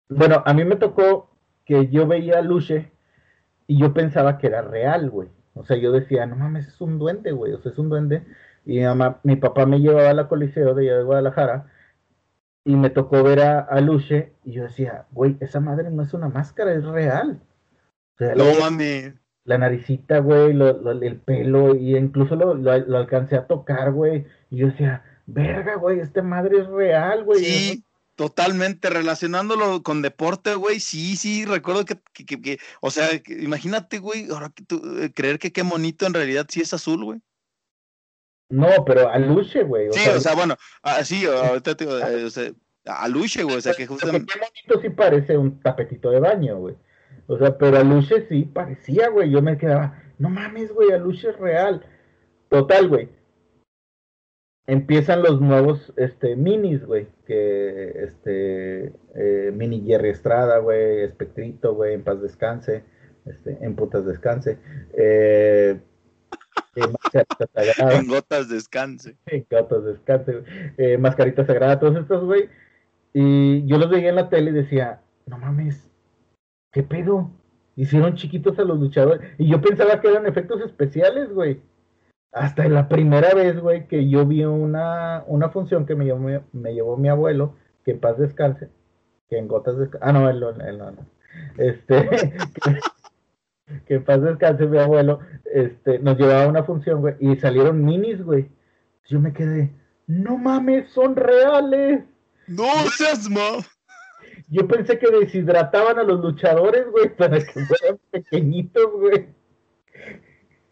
Bueno, a mí me tocó que yo veía a Luche y yo pensaba que era real, güey. O sea, yo decía, no mames, es un duende, güey, o sea, es un duende. Y mi, mamá, mi papá me llevaba a la Coliseo de, de Guadalajara y me tocó ver a, a, Luche y yo decía, güey, esa madre no es una máscara, es real. O sea, no, mami. la naricita, güey, el pelo, y incluso lo, lo, alcancé a tocar, güey. Y yo decía, verga, güey, este madre es real, güey. Sí, totalmente, relacionándolo con deporte, güey, sí, sí, recuerdo que, que, que, o sea, imagínate, güey, ahora que tú, eh, creer que qué bonito en realidad sí es azul, güey. No, pero aluche, güey. Sí, o sea, bueno, ah, sí, ahorita te digo, eh, o sea, aluche, güey, o sea, que justamente... Qué bonito sí parece un tapetito de baño, güey. O sea, pero Aluche sí parecía, güey. Yo me quedaba, no mames, güey, Aluche es real. Total, güey. Empiezan los nuevos este, minis, güey. Que, este, eh, mini Jerry Estrada, güey, Espectrito, güey, en paz descanse. Este, en putas descanse. Eh, en gotas descanse. En gotas descanse, eh, mascarita sagrada, todos estos, güey. Y yo los veía en la tele y decía, no mames, ¿qué pedo? Hicieron chiquitos a los luchadores. Y yo pensaba que eran efectos especiales, güey. Hasta la primera vez, güey, que yo vi una, una función que me llevó, me llevó mi abuelo, que en paz descanse, que en gotas descanse. Ah, no, él, no, no. Este, que, en paz descanse mi abuelo, este, nos llevaba una función, güey, y salieron minis, güey. Yo me quedé, no mames, son reales. No seas mal. Yo pensé que deshidrataban a los luchadores, güey, para que fueran pequeñitos, güey.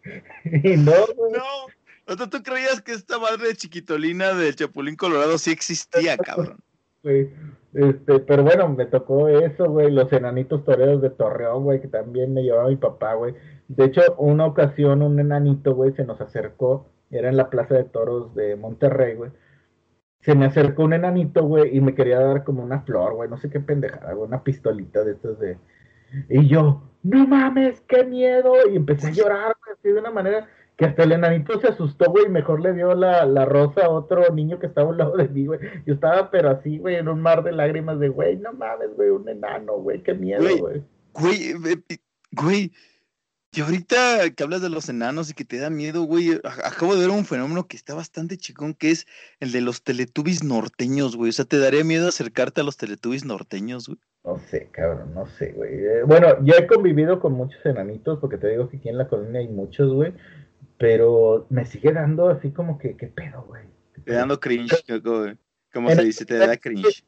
Y no, güey. No. ¿O tú creías que esta madre de chiquitolina del Chapulín Colorado sí existía, cabrón? Güey. Este, pero bueno, me tocó eso, güey, los enanitos toreros de Torreón, güey, que también me llevaba mi papá, güey. De hecho, una ocasión un enanito, güey, se nos acercó, era en la Plaza de Toros de Monterrey, güey se me acercó un enanito, güey, y me quería dar como una flor, güey, no sé qué pendejada, güey, una pistolita de estas de... Y yo, no mames, qué miedo, y empecé a llorar, güey, así de una manera que hasta el enanito se asustó, güey, mejor le dio la, la rosa a otro niño que estaba a un lado de mí, güey. Yo estaba, pero así, güey, en un mar de lágrimas de, güey, no mames, güey, un enano, güey, qué miedo, güey. Güey, güey, y ahorita que hablas de los enanos y que te da miedo, güey, acabo de ver un fenómeno que está bastante chicón, que es el de los teletubbies norteños, güey. O sea, ¿te daría miedo acercarte a los teletubbies norteños, güey? No sé, cabrón, no sé, güey. Eh, bueno, yo he convivido con muchos enanitos, porque te digo que aquí en la colonia hay muchos, güey. Pero me sigue dando así como que, ¿qué pedo, güey? Te dando cringe, ¿cómo se dice? Te da cringe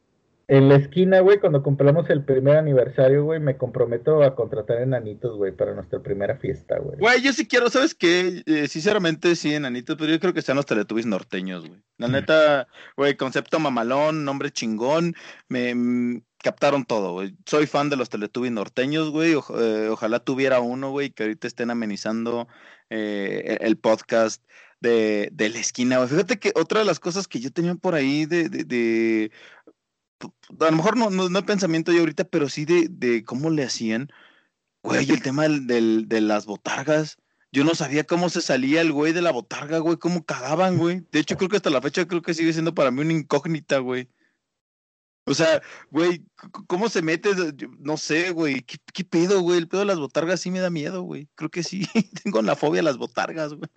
en la esquina, güey, cuando compramos el primer aniversario, güey, me comprometo a contratar enanitos, güey, para nuestra primera fiesta, güey. Güey, yo sí quiero, ¿sabes qué? Eh, sinceramente, sí, enanitos, pero yo creo que sean los teletubbies norteños, güey. La neta, güey, concepto mamalón, nombre chingón, me mm, captaron todo, güey. Soy fan de los teletubbies norteños, güey. Eh, ojalá tuviera uno, güey, que ahorita estén amenizando eh, el podcast. De, de, la esquina. Fíjate que otra de las cosas que yo tenía por ahí de, de a lo mejor no, no, hay pensamiento yo ahorita, pero sí de, de cómo le hacían, güey, el tema del, de las botargas. Yo no sabía cómo se salía el güey de la botarga, güey, cómo cagaban, güey. De hecho, creo que hasta la fecha creo que sigue siendo para mí una incógnita, güey. O sea, güey, ¿cómo se mete? No sé, güey. ¿Qué, ¿Qué, pedo, güey? El pedo de las botargas sí me da miedo, güey. Creo que sí. Tengo la fobia a las botargas, güey.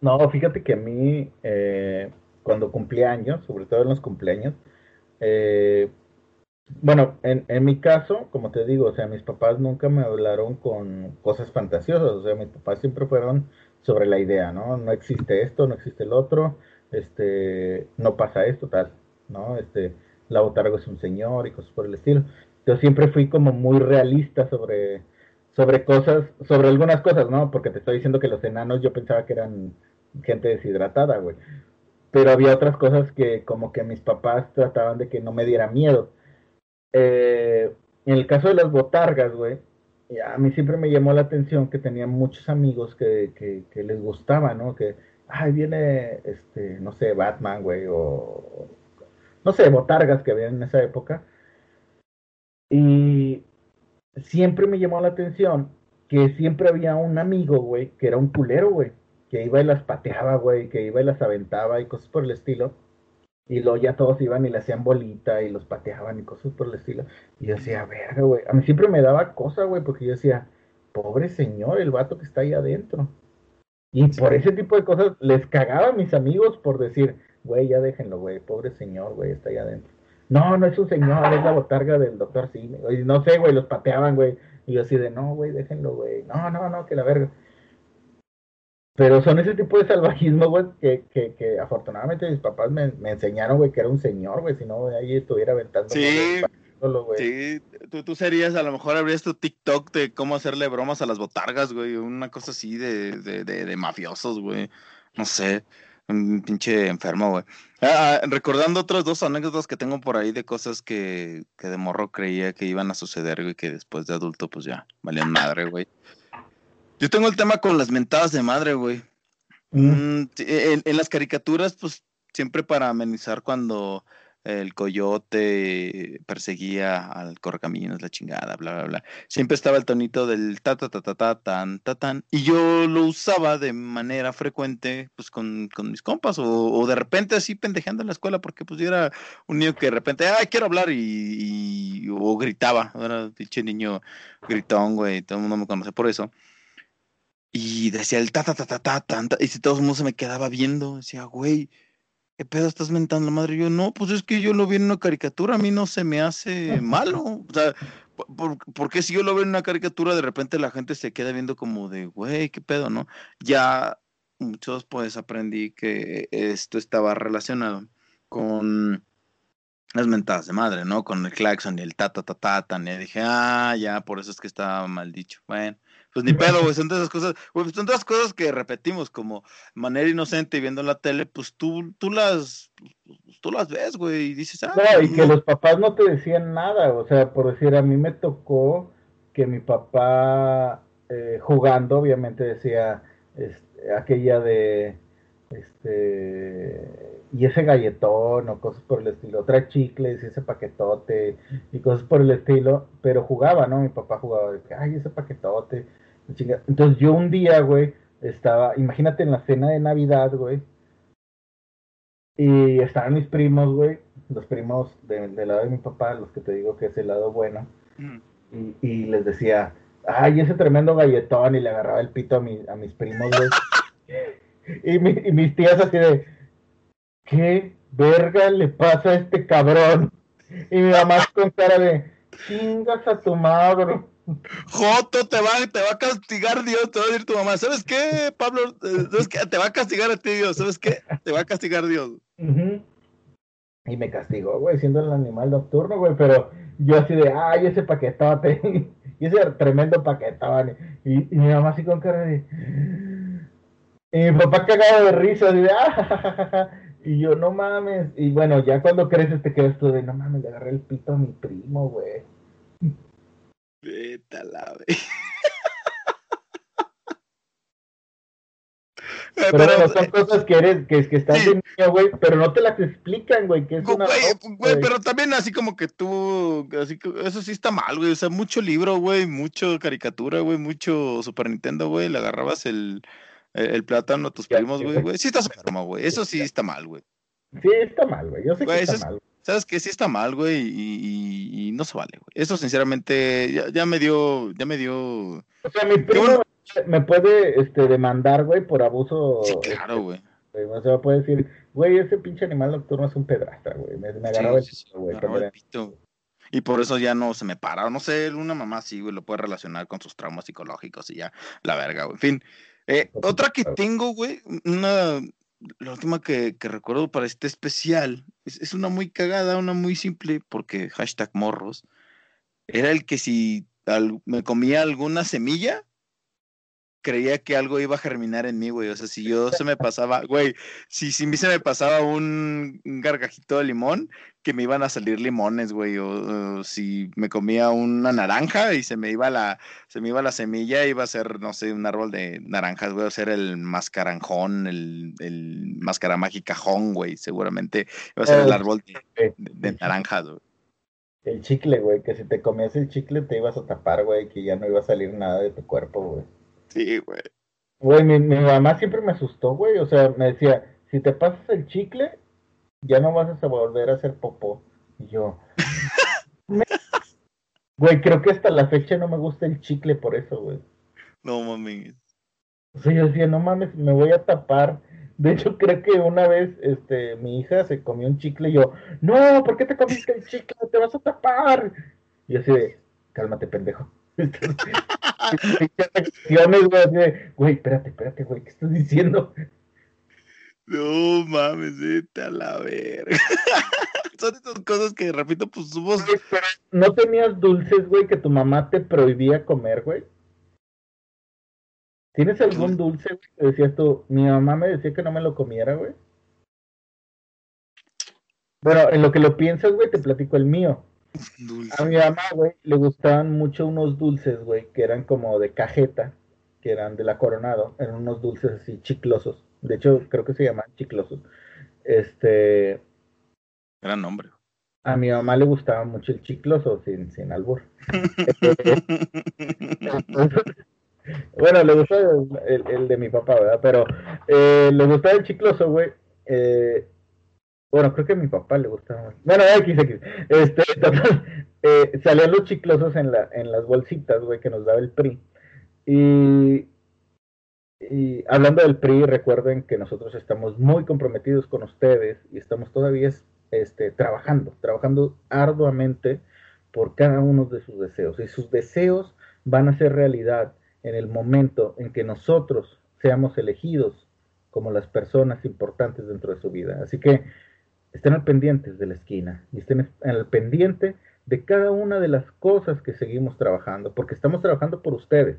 No, fíjate que a mí, eh, cuando cumplía años, sobre todo en los cumpleaños, eh, bueno, en, en, mi caso, como te digo, o sea, mis papás nunca me hablaron con cosas fantasiosas, o sea, mis papás siempre fueron sobre la idea, ¿no? No existe esto, no existe el otro, este, no pasa esto, tal, ¿no? Este, la botarga es un señor y cosas por el estilo. Yo siempre fui como muy realista sobre, sobre cosas, sobre algunas cosas, ¿no? Porque te estoy diciendo que los enanos yo pensaba que eran gente deshidratada, güey pero había otras cosas que como que mis papás trataban de que no me diera miedo. Eh, en el caso de las botargas, güey, a mí siempre me llamó la atención que tenía muchos amigos que, que, les gustaba, ¿no? Que, ay, viene, este, no sé, Batman, güey, o, no sé, botargas que había en esa época. Y siempre me llamó la atención que siempre había un amigo, güey, que era un culero, güey que iba y las pateaba, güey, que iba y las aventaba y cosas por el estilo. Y luego ya todos iban y le hacían bolita y los pateaban y cosas por el estilo. Y yo decía, verga, güey. A mí siempre me daba cosa, güey, porque yo decía, pobre señor, el vato que está ahí adentro. Y por ese tipo de cosas les cagaba a mis amigos por decir, güey, ya déjenlo, güey, pobre señor, güey, está ahí adentro. No, no es un señor, es la botarga del doctor Cine. Y no sé, güey, los pateaban, güey. Y yo así de, no, güey, déjenlo, güey. No, no, no, que la verga. Pero son ese tipo de salvajismo, güey, que, que, que afortunadamente mis papás me, me enseñaron, güey, que era un señor, güey, si no, ahí estuviera aventando. Sí, solo, güey. Sí, tú, tú serías, a lo mejor habrías tu TikTok de cómo hacerle bromas a las botargas, güey, una cosa así de, de, de, de mafiosos, güey. No sé, un pinche enfermo, güey. Ah, ah, recordando otras dos anécdotas que tengo por ahí de cosas que, que de morro creía que iban a suceder, güey, que después de adulto, pues ya, valían madre, güey. Yo tengo el tema con las mentadas de madre, güey. Mm. Mm, en, en las caricaturas, pues siempre para amenizar cuando el coyote perseguía al correcaminos, la chingada, bla, bla, bla. Siempre estaba el tonito del ta, ta, ta, ta, ta, tan, ta, tan. Y yo lo usaba de manera frecuente, pues con, con mis compas, o, o, de repente así pendejeando en la escuela, porque pues yo era un niño que de repente, ay, quiero hablar, y, y o gritaba, era pinche niño gritón, güey, todo el mundo me conoce por eso. Y decía el ta, ta, ta, ta, ta, tan, ta, y si todo el mundo se me quedaba viendo, decía, güey, ¿qué pedo estás mentando la madre? Yo, no, pues es que yo lo vi en una caricatura, a mí no se me hace malo. O sea, ¿por, por qué si yo lo veo en una caricatura, de repente la gente se queda viendo como de, güey, qué pedo, ¿no? Ya muchos pues aprendí que esto estaba relacionado con las mentadas de madre, ¿no? Con el claxon y el ta, ta, ta, ta, ta. Y dije, ah, ya, por eso es que estaba mal dicho. Bueno pues ni pedo, güey, son de esas cosas, güey, son de esas cosas que repetimos como manera inocente y viendo la tele, pues tú, tú las, tú las ves, güey, y dices, ah. No, y que los papás no te decían nada, o sea, por decir, a mí me tocó que mi papá eh, jugando, obviamente decía, este, aquella de, este, y ese galletón o cosas por el estilo, trae chicles y ese paquetote y cosas por el estilo, pero jugaba, ¿no? Mi papá jugaba de que, ay, ese paquetote. Entonces yo un día, güey, estaba, imagínate en la cena de Navidad, güey, y estaban mis primos, güey, los primos de, del lado de mi papá, los que te digo que es el lado bueno, mm. y, y, les decía, ay, ese tremendo galletón, y le agarraba el pito a, mi, a mis primos, güey. y, mi, y mis tías así de, ¿qué verga le pasa a este cabrón? Y mi mamá con cara de, chingas a tu madre. Joto, te va, te va a castigar Dios, te va a decir tu mamá, ¿sabes qué, Pablo? Eh, ¿Sabes qué? Te va a castigar a ti Dios, ¿sabes qué? Te va a castigar Dios. Y me castigó, güey, siendo el animal nocturno, güey, pero yo así de, ay, ese paquetote, y ese tremendo paquetón, y, y mi mamá así con cara de... Y mi papá cagado de risa, así de, ah, y yo, no mames, y bueno, ya cuando creces te quedas tú de, no mames, le agarré el pito a mi primo, güey. Vete la Pero, pero son cosas que eres, que, que estás sí. de güey, pero no te las explican, güey, que es güey, una... Güey, pero también así como que tú, así que eso sí está mal, güey, o sea, mucho libro, güey, mucho caricatura, güey, mucho Super Nintendo, güey, le agarrabas el, el, el plátano a tus primos, güey, güey, sí estás enfermo, güey, eso sí está mal, güey. Sí, está mal, güey, yo sé güey, que está es, mal. Sabes que sí está mal, güey, y, y, y, no se vale, güey. Eso sinceramente ya, ya, me dio, ya me dio. O sea, mi primo bueno... me puede este, demandar, güey, por abuso. Sí, claro, güey. Este, o sea, puede decir, güey, ese pinche animal nocturno es un pedrastra, güey. Me, me agarraba sí, el güey. Sí, el pito. Y por eso ya no se me para. No sé, una mamá sí, güey, lo puede relacionar con sus traumas psicológicos y ya, la verga, güey. En fin. Eh, otra que tengo, güey, una, la última que, que, recuerdo para este especial es, es, una muy cagada, una muy simple, porque hashtag morros, era el que si me comía alguna semilla, creía que algo iba a germinar en mí, güey. O sea, si yo se me pasaba, güey, si, si se me pasaba un, un, gargajito de limón, que me iban a salir limones, güey. O, o, si me comía una naranja y se me iba la, se me iba la semilla, iba a ser, no sé, un árbol de naranjas, güey. a ser el mascaranjón, el, el mascaramagicajón, güey. Seguramente iba a ser el árbol de, de, de naranjas, güey. El chicle, güey, que si te comías el chicle te ibas a tapar, güey, que ya no iba a salir nada de tu cuerpo, güey. Sí, güey. Güey, mi, mi, mamá siempre me asustó, güey. O sea, me decía, si te pasas el chicle, ya no vas a volver a hacer popó. Y yo, güey, creo que hasta la fecha no me gusta el chicle por eso, güey. No mames. O sea, yo decía, no mames, me voy a tapar. De hecho, creo que una vez, este, mi hija se comió un chicle y yo, no, ¿por qué te comiste el chicle? Te vas a tapar. Y así de, cálmate, pendejo. güey, espérate, espérate, güey, ¿qué estás diciendo? No mames, vete a la verga. Son estas cosas que, repito, pues somos. ¿No tenías dulces, güey, que tu mamá te prohibía comer, güey? ¿Tienes algún dulce que decías tú? Mi mamá me decía que no me lo comiera, güey. Bueno, en lo que lo piensas, güey, te platico el mío. A mi mamá, güey, le gustaban mucho unos dulces, güey, que eran como de cajeta, que eran de la Coronado, eran unos dulces así chiclosos. De hecho, creo que se llaman chiclosos. Este. Gran nombre. A mi mamá le gustaba mucho el chicloso, sin, sin albur. bueno, le gustaba el, de mi papá, ¿verdad? Pero eh, le gustaba el chicloso, güey. Eh, bueno, creo que a mi papá le gustaba. Bueno, X, X. Este, eh, salían los chiclosos en, la, en las bolsitas, güey, que nos daba el PRI. Y, y hablando del PRI, recuerden que nosotros estamos muy comprometidos con ustedes y estamos todavía este, trabajando, trabajando arduamente por cada uno de sus deseos. Y sus deseos van a ser realidad en el momento en que nosotros seamos elegidos como las personas importantes dentro de su vida. Así que estén al pendiente de la esquina y estén al pendiente de cada una de las cosas que seguimos trabajando, porque estamos trabajando por ustedes,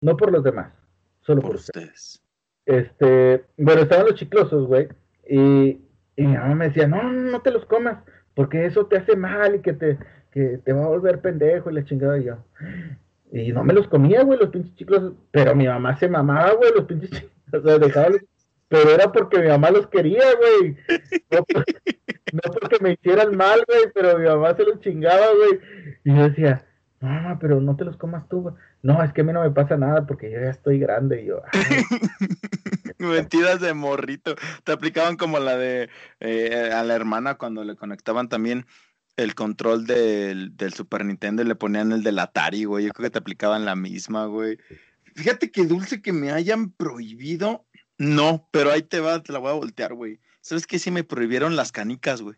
no por los demás, solo por, ustedes. Este, bueno, estaban los chiclosos, güey, y, y, mi mamá me decía, no, no te los comas, porque eso te hace mal y que te, que te va a volver pendejo y la chingada y yo. Y no me los comía, güey, los pinches chiclosos, pero mi mamá se mamaba, güey, los pinches chiclosos, o sea, dejaba los pero era porque mi mamá los quería, güey. No, porque me hicieran mal, güey, pero mi mamá se los chingaba, güey. Y yo decía, mamá, pero no te los comas tú, güey. No, es que a mí no me pasa nada porque yo ya estoy grande. Y yo, Mentiras de morrito. Te aplicaban como la de eh, a la hermana cuando le conectaban también el control del, del Super Nintendo y le ponían el del Atari, güey. Yo creo que te aplicaban la misma, güey. Fíjate que dulce que me hayan prohibido no, pero ahí te va, te la voy a voltear, güey. ¿Sabes qué? Si me prohibieron las canicas, güey.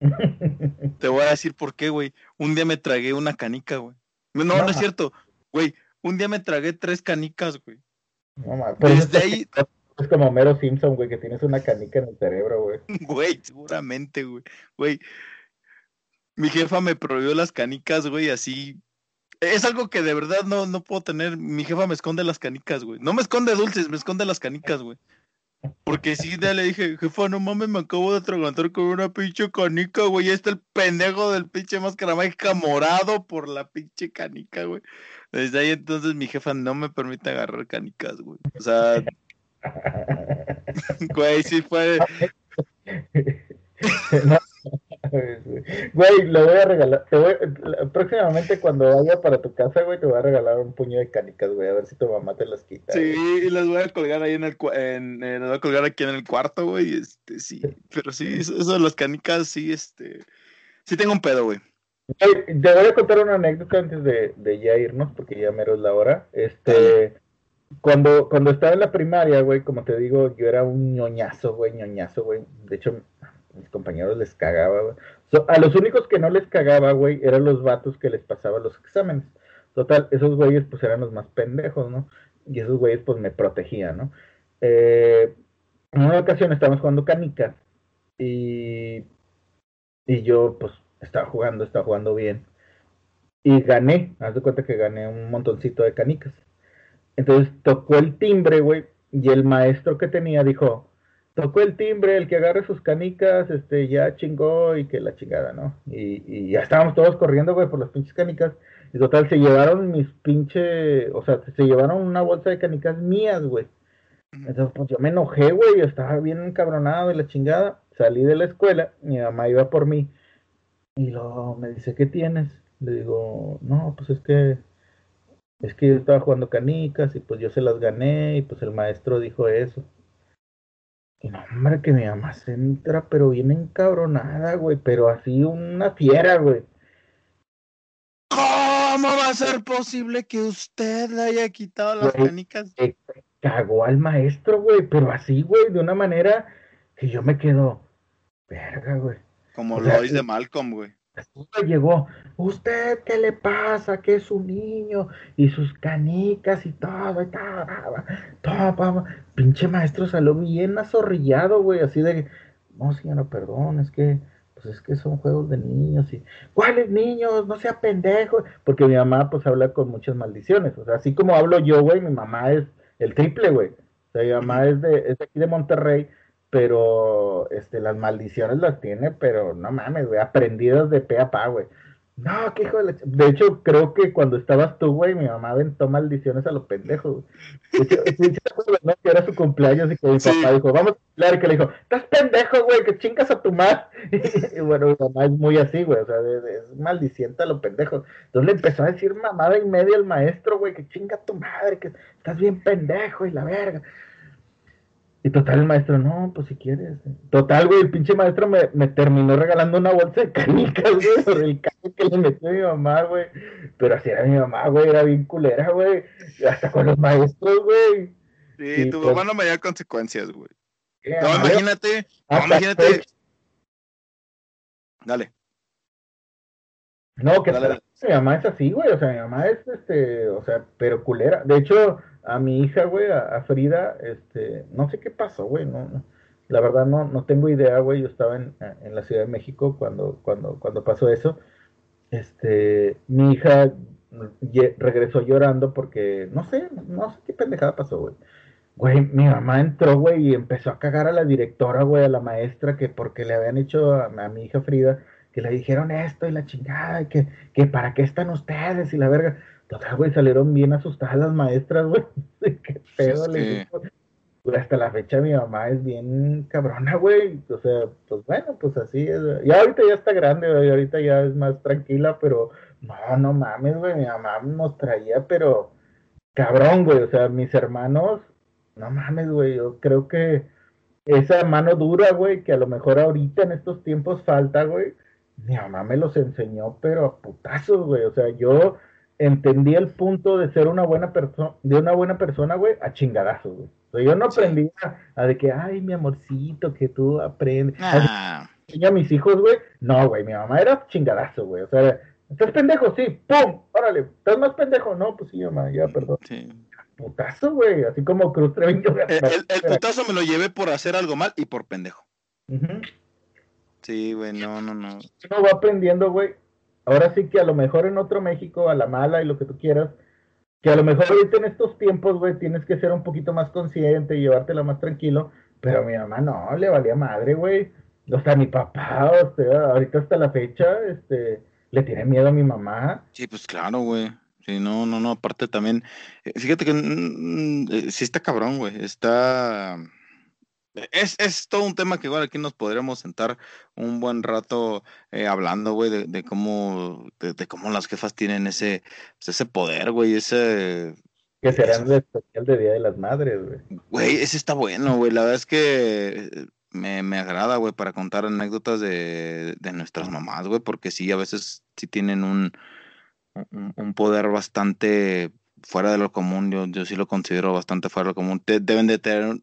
te voy a decir por qué, güey. Un día me tragué una canica, güey. No, no, es cierto, güey. Un día me tragué tres canicas, güey. No, Desde ahí. Es como Mero Simpson, güey, que tienes una canica en el cerebro, güey. Güey, seguramente, güey. Güey. Mi jefa me prohibió las canicas, güey, así es algo que de verdad no, no puedo tener. Mi jefa me esconde las canicas, güey. No me esconde dulces, me esconde las canicas, güey. Porque sí, ya le dije, jefa, no mames, me acabo de atragantar con una pinche canica, güey. Y está el pendejo del pinche máscara mágica morado por la pinche canica, güey. Desde ahí entonces mi jefa no me permite agarrar canicas, güey. O sea, güey, sí fue. Güey, lo voy a regalar. Te voy, próximamente cuando vaya para tu casa, güey, te voy a regalar un puño de canicas, güey, a ver si tu mamá te las quita. Sí, y las voy a colgar ahí en el en, eh, las voy a colgar aquí en el cuarto, güey. Este, sí, pero sí, eso, de las canicas, sí, este, sí tengo un pedo, güey. Te voy a contar una anécdota antes de, de ya irnos, porque ya mero es la hora. Este, cuando, cuando estaba en la primaria, güey, como te digo, yo era un ñoñazo, güey, ñoñazo, güey. De hecho, mis compañeros les cagaba, güey. a los únicos que no les cagaba, güey, eran los vatos que les pasaban los exámenes. Total, esos güeyes pues eran los más pendejos, ¿no? Y esos güeyes pues me protegían, ¿no? Eh, en una ocasión estábamos jugando canicas y, y yo pues estaba jugando, estaba jugando bien. Y gané, haz de cuenta que gané un montoncito de canicas. Entonces tocó el timbre, güey, y el maestro que tenía dijo, tocó el timbre, el que agarre sus canicas, este, ya chingó y que la chingada, ¿no? Y, y ya estábamos todos corriendo, güey, por las pinches canicas. Y total, se llevaron mis pinche, o sea, se llevaron una bolsa de canicas mías, güey. Entonces, pues yo me enojé, güey, yo estaba bien encabronado y la chingada. Salí de la escuela, mi mamá iba por mí. Y luego me dice, ¿qué tienes? Le digo, no, pues es que, es que yo estaba jugando canicas y pues yo se las gané y pues el maestro dijo eso. Y no, hombre, que mi mamá se entra, pero bien encabronada, güey, pero así una fiera, güey. ¿Cómo va a ser posible que usted le haya quitado las canicas? cagó al maestro, güey, pero así, güey, de una manera que yo me quedo, verga, güey. Como lo Lois de Malcolm, güey. Llegó, ¿usted qué le pasa? Que es un niño y sus canicas y todo, y todo, todo, todo, pinche maestro salió bien azorrillado, güey, así de, no, señora, perdón, es que, pues es que son juegos de niños y, ¿cuáles niños? No sea pendejo, porque mi mamá, pues, habla con muchas maldiciones, o sea, así como hablo yo, güey, mi mamá es el triple, güey, o sea, mi mamá es de, es de aquí de Monterrey, pero este, las maldiciones las tiene, pero no mames, güey, aprendidas de pe a pa, güey. No, qué hijo de la... De hecho, creo que cuando estabas tú, güey, mi mamá aventó maldiciones a los pendejos, güey. De hecho, sí, ¿no? que era su cumpleaños y que mi papá dijo, vamos a cumplir, que le dijo, estás pendejo, güey, que chingas a tu madre. Y, bueno, mi mamá es muy así, güey, o sea, es, maldiciente a los pendejos. Entonces le empezó a decir mamada y media al maestro, güey, que chinga a tu madre, que estás bien pendejo y la verga. Y total, el maestro, no, pues si quieres. Total, güey, el pinche maestro me, me terminó regalando una bolsa de canicas, güey, por el caso que le metió a mi mamá, güey. Pero así era mi mamá, güey, era bien culera, güey. Hasta con los maestros, güey. Sí, tu pues, mamá no me dio consecuencias, güey. No, imagínate, no, imagínate. Dale. No, que mi mamá es así, güey, o sea, mi mamá es, este, o sea, pero culera. De hecho, a mi hija, güey, a, Frida, este, no sé qué pasó, güey, no, la verdad no, no tengo idea, güey, yo estaba en, en, la Ciudad de México cuando, cuando, cuando pasó eso, este, mi hija regresó llorando porque, no sé, no sé qué pendejada pasó, güey. Güey, mi mamá entró, güey, y empezó a cagar a la directora, güey, a la maestra, que porque le habían hecho a, a mi hija Frida, que le dijeron esto y la chingada, y que, que para qué están ustedes y la verga. Total, güey, salieron bien asustadas las maestras, güey. ¿Qué pedo le Hasta la fecha mi mamá es bien cabrona, güey. O sea, pues bueno, pues así es. Y ahorita ya está grande, güey. Ahorita ya es más tranquila, pero no, no mames, güey. Mi mamá nos traía, pero cabrón, güey. O sea, mis hermanos, no mames, güey. Yo creo que esa mano dura, güey, que a lo mejor ahorita en estos tiempos falta, güey. Mi mamá me los enseñó, pero a putazos, güey. O sea, yo entendí el punto de ser una buena persona, de una buena persona, güey, a chingadazos, güey. O sea, yo no aprendí a, de que, ay, mi amorcito, que tú aprendes. Ah. A, mis hijos, güey. No, güey, mi mamá era chingadazo, güey. O sea, ¿estás pendejo? Sí, ¡pum! Órale, ¿estás más pendejo? No, pues sí, mamá, ya, perdón. Sí. Putazo, güey, así como Cruz Treviño. El, el, putazo me lo llevé por hacer algo mal y por pendejo. Sí, güey, no, no, no. Uno va aprendiendo, güey, ahora sí que a lo mejor en otro México, a la mala y lo que tú quieras, que a lo mejor ahorita en estos tiempos, güey, tienes que ser un poquito más consciente y llevártela más tranquilo, pero mi mamá no, le valía madre, güey. O sea, mi papá, o sea, ahorita hasta la fecha, este, le tiene miedo a mi mamá. Sí, pues claro, güey. Sí, no, no, no, aparte también, eh, fíjate que mm, mm, eh, sí está cabrón, güey, está es, es todo un tema que igual aquí nos podríamos sentar un buen rato eh, hablando, güey, de, de, cómo de, cómo las jefas tienen ese, pues, ese poder, güey, ese... Que será el especial de Día de las Madres, güey. Güey, ese está bueno, güey. La verdad es que me, me agrada, güey, para contar anécdotas de, de nuestras mamás, güey, porque sí, a veces sí tienen un, un, un poder bastante fuera de lo común. Yo, yo sí lo considero bastante fuera de lo común. deben de tener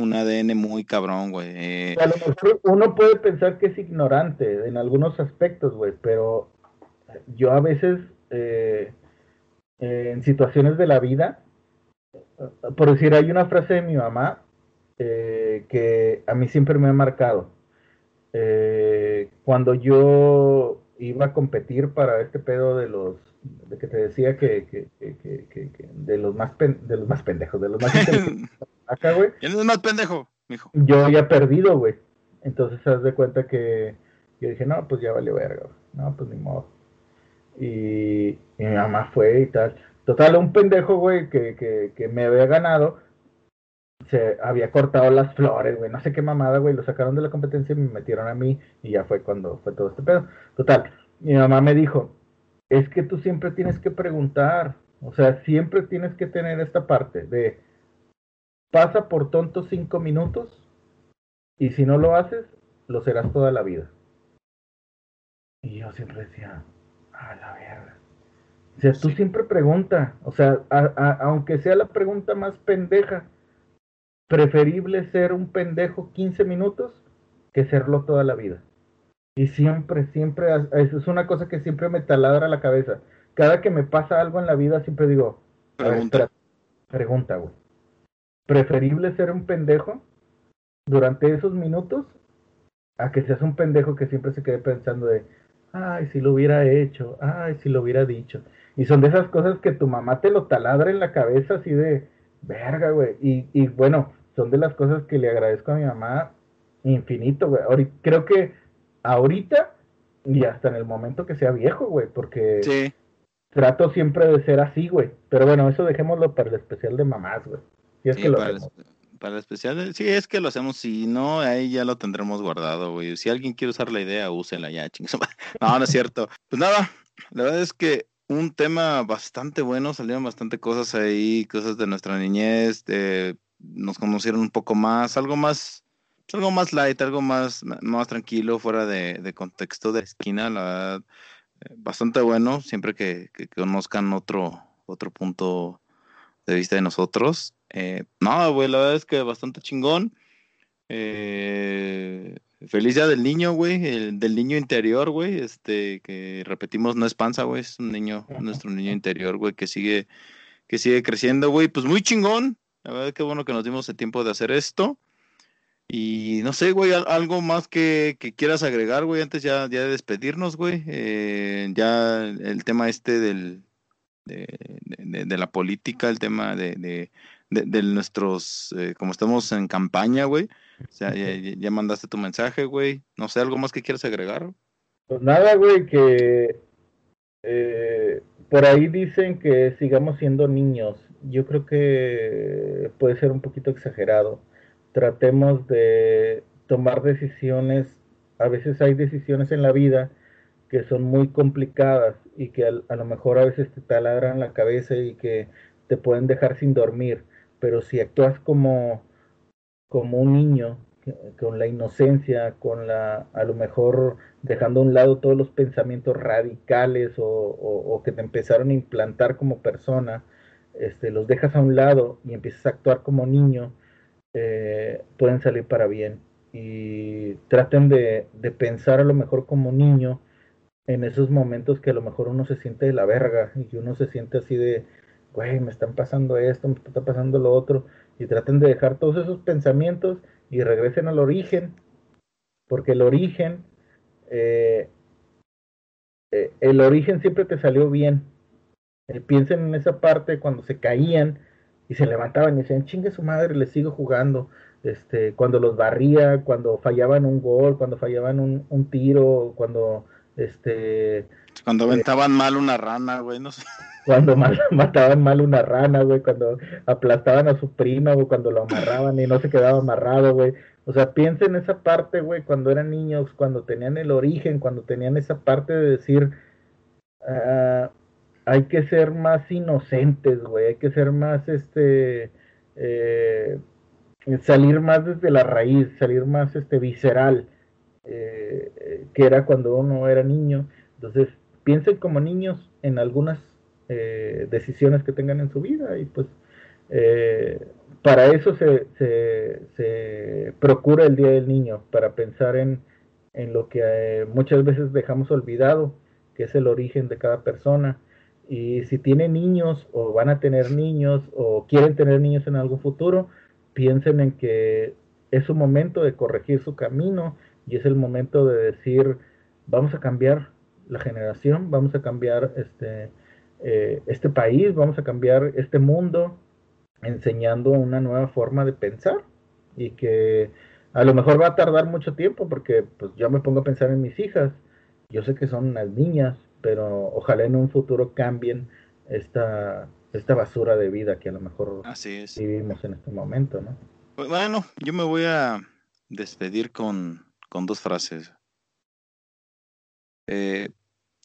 un ADN muy cabrón, güey. Eh. Lo mejor uno puede pensar que es ignorante en algunos aspectos, güey, pero yo a veces, eh, en situaciones de la vida, por decir, hay una frase de mi mamá eh, que a mí siempre me ha marcado. cuando yo iba a competir para este pedo de los de que te decía que, que, que, que de los más de los más pendejos, de los más acá, güey. ¿Quién es más pendejo, mijo? Yo había perdido, güey. Entonces, haz de cuenta que yo dije, no, pues ya vale verga, No, pues ni modo. Y, mi mamá fue y tal. Total, un pendejo, güey, que, que, que me había ganado, se había cortado las flores, güey, no sé qué mamada, güey, lo sacaron de la competencia y me metieron a mí y ya fue cuando fue todo este pedo. Total, mi mamá me dijo, es que tú siempre tienes que preguntar, o sea, siempre tienes que tener esta parte de, pasa por tonto cinco minutos y si no lo haces, lo serás toda la vida. Y yo siempre decía, a la verga. O sea, tú siempre pregunta, o sea, aunque sea la pregunta más pendeja, preferible ser un pendejo 15 minutos que serlo toda la vida. Y siempre, siempre, es una cosa que siempre me taladra la cabeza. Cada que me pasa algo en la vida, siempre digo, pregunta, pregunta, güey. ¿Preferible ser un pendejo durante esos minutos a que seas un pendejo que siempre se quede pensando de, ay, si lo hubiera hecho, ay, si lo hubiera dicho. Y son de esas cosas que tu mamá te lo taladra en la cabeza así de, verga, güey. Y, y bueno, son de las cosas que le agradezco a mi mamá infinito, güey. creo que ahorita y hasta en el momento que sea viejo, güey, porque trato siempre de ser así, güey. Pero bueno, eso dejémoslo para el especial de mamás, güey. Si es que lo hacemos. Para el especial, sí, es que lo hacemos. Si no, ahí ya lo tendremos guardado, güey. Si alguien quiere usar la idea, úsela ya, chingos. No, no es cierto. Pues nada, la verdad es que un tema bastante bueno, salieron bastante cosas ahí, cosas de nuestra niñez, nos conocieron un poco más, algo más, algo más light, algo más, más tranquilo, fuera de, contexto de esquina, la verdad, eh, bastante bueno, siempre que, que conozcan otro, otro punto de vista de nosotros. Eh, no, güey, la verdad es que bastante chingón. Eh, feliz día del niño, güey, del niño interior, güey, este, que repetimos, no es panza, güey, es un niño, nuestro niño interior, güey, que sigue, que sigue creciendo, güey, pues muy chingón. La verdad que bueno que nos dimos el tiempo de hacer esto. Y no sé, güey, algo más que, que quieras agregar, güey, antes ya, ya de despedirnos, güey. Eh, ya el tema este del, de, la política, el tema de, de, nuestros, eh, como estamos en campaña, güey. O sea, ya, mandaste tu mensaje, güey. No sé, ¿algo más que quieras agregar? Pues nada, güey, que eh, por ahí dicen que sigamos siendo niños. Yo creo que puede ser un poquito exagerado. Tratemos de tomar decisiones. A veces hay decisiones en la vida que son muy complicadas y que a, lo mejor a veces te taladran la cabeza y que te pueden dejar sin dormir, pero si actúas como, como un niño, con la inocencia, con la, a lo mejor dejando a un lado todos los pensamientos radicales o, que te empezaron a implantar como persona, este, los dejas a un lado y empiezas a actuar como niño, eh, pueden salir para bien. Y traten de, pensar a lo mejor como niño en esos momentos que a lo mejor uno se siente de la verga y que uno se siente así de, güey, me están pasando esto, me está pasando lo otro, y traten de dejar todos esos pensamientos y regresen al origen, porque el origen, eh, eh, el origen siempre te salió bien. Eh, piensen en esa parte cuando se caían y se levantaban y decían, chingue su madre, le sigo jugando. Este, cuando los barría, cuando fallaban un gol, cuando fallaban un, un tiro, cuando este. Cuando eh, aventaban mal una rana, güey, no sé. Cuando mataban mal una rana, güey, cuando aplastaban a su prima, güey, cuando lo amarraban y no se quedaba amarrado, güey. O sea, piensen en esa parte, güey, cuando eran niños, cuando tenían el origen, cuando tenían esa parte de decir, ah, hay que ser más inocentes, güey, hay que ser más, este, eh, salir más desde la raíz, salir más, este, visceral eh, que era cuando uno era niño. Entonces, piensen como niños en algunas eh, decisiones que tengan en su vida y pues para eso se, se, procura el Día del Niño, para pensar en, en lo que muchas veces dejamos olvidado, que es el origen de cada persona. Y si tienen niños o van a tener niños o quieren tener niños en algún futuro, piensen en que es un momento de corregir su camino y es el momento de decir, vamos a cambiar la generación, vamos a cambiar este, eh, este país, vamos a cambiar este mundo, enseñando una nueva forma de pensar y que a lo mejor va a tardar mucho tiempo porque pues yo me pongo a pensar en mis hijas, yo sé que son unas niñas, pero ojalá en un futuro cambien esta, esta basura de vida que a lo mejor vivimos en este momento, ¿no? Bueno, yo me voy a despedir con con dos frases. Eh,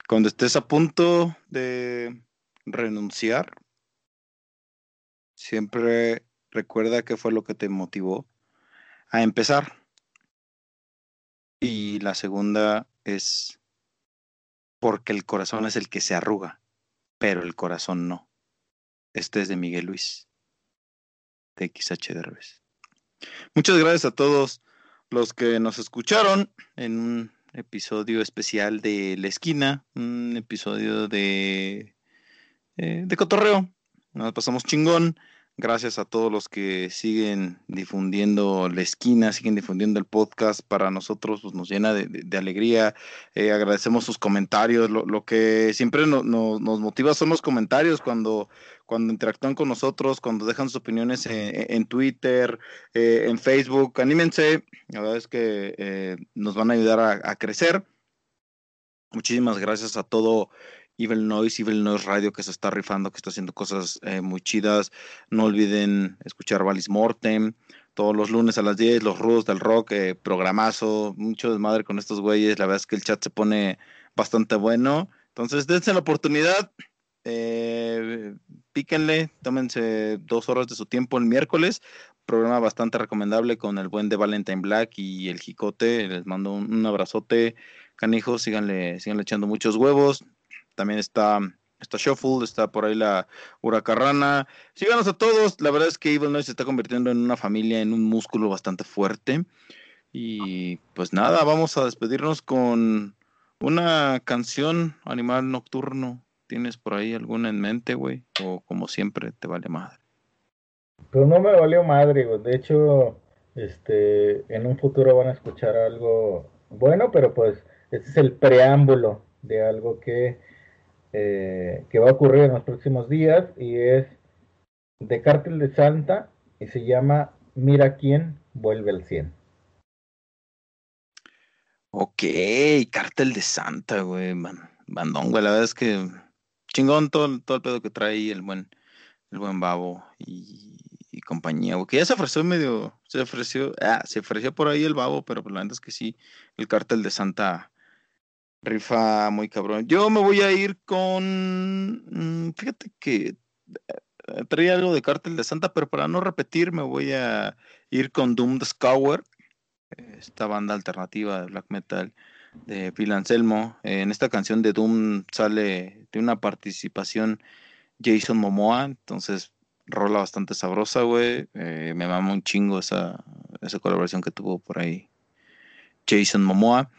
cuando estés a punto de renunciar, siempre recuerda qué fue lo que te motivó a empezar. Y la segunda es porque el corazón es el que se arruga, pero el corazón no. Este es de Miguel Luis, de XH Derbez. Muchas gracias a todos los que nos escucharon en un episodio especial de La Esquina, un episodio de, eh, de cotorreo. Nos pasamos chingón. Gracias a todos los que siguen difundiendo la esquina, siguen difundiendo el podcast. Para nosotros pues, nos llena de, alegría. Eh, agradecemos sus comentarios. Lo, que siempre nos motiva son los comentarios cuando, cuando interactúan con nosotros, cuando dejan sus opiniones en, Twitter, eh, en Facebook. Anímense. La verdad es que eh, nos van a ayudar a, a crecer. Muchísimas gracias a todo Evil Noise, Evil Noise Radio que se está rifando, que está haciendo cosas eh, muy chidas. No olviden escuchar Valis Mortem todos los lunes a las 10, los rudos del rock, eh, programazo, mucho desmadre con estos güeyes. La verdad es que el chat se pone bastante bueno. Entonces, dense la oportunidad, eh, píquenle, tómense dos horas de su tiempo el miércoles. Programa bastante recomendable con el buen de Valentine Black y el Jicote. Les mando un, abrazote, canijos. Síganle, síganle echando muchos huevos. También está, está Shuffle, está por ahí la Huracarrana. Síganos a todos. La verdad es que Evil Noise se está convirtiendo en una familia, en un músculo bastante fuerte. Y pues nada, vamos a despedirnos con una canción, Animal Nocturno. ¿Tienes por ahí alguna en mente, güey? O como siempre, te vale madre. Pues no me valió madre, güey. De hecho, este, en un futuro van a escuchar algo bueno, pero pues este es el preámbulo de algo que eh, que va a ocurrir en los próximos días y es de Cártel de Santa y se llama Mira quién vuelve al 100. Ok, Cártel de Santa, güey, man, bandón, güey, la verdad es que chingón todo, todo el pedo que trae el buen, el buen babo y, compañía, güey, que ya se ofreció medio, se ofreció, ah, se ofreció por ahí el babo, pero la verdad es que sí, el Cártel de Santa Rifa muy cabrón. Yo me voy a ir con. Mm, fíjate que eh, traía algo de Cártel de Santa, pero para no repetir, me voy a ir con Doom the Scour, esta banda alternativa de black metal de Phil Anselmo. En esta canción de Doom sale de una participación Jason Momoa, entonces rola bastante sabrosa, güey. Eh, me mama un chingo esa, esa colaboración que tuvo por ahí Jason Momoa.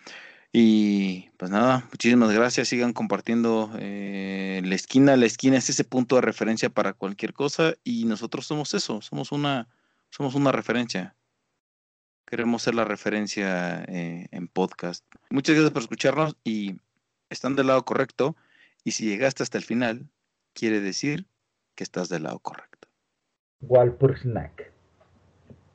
Y pues nada, muchísimas gracias. Sigan compartiendo eh, la esquina. La esquina es ese punto de referencia para cualquier cosa y nosotros somos eso, somos una, somos una referencia. Queremos ser la referencia eh, en podcast. Muchas gracias por escucharnos y están del lado correcto. Y si llegaste hasta el final, quiere decir que estás del lado correcto. Walpur Snack.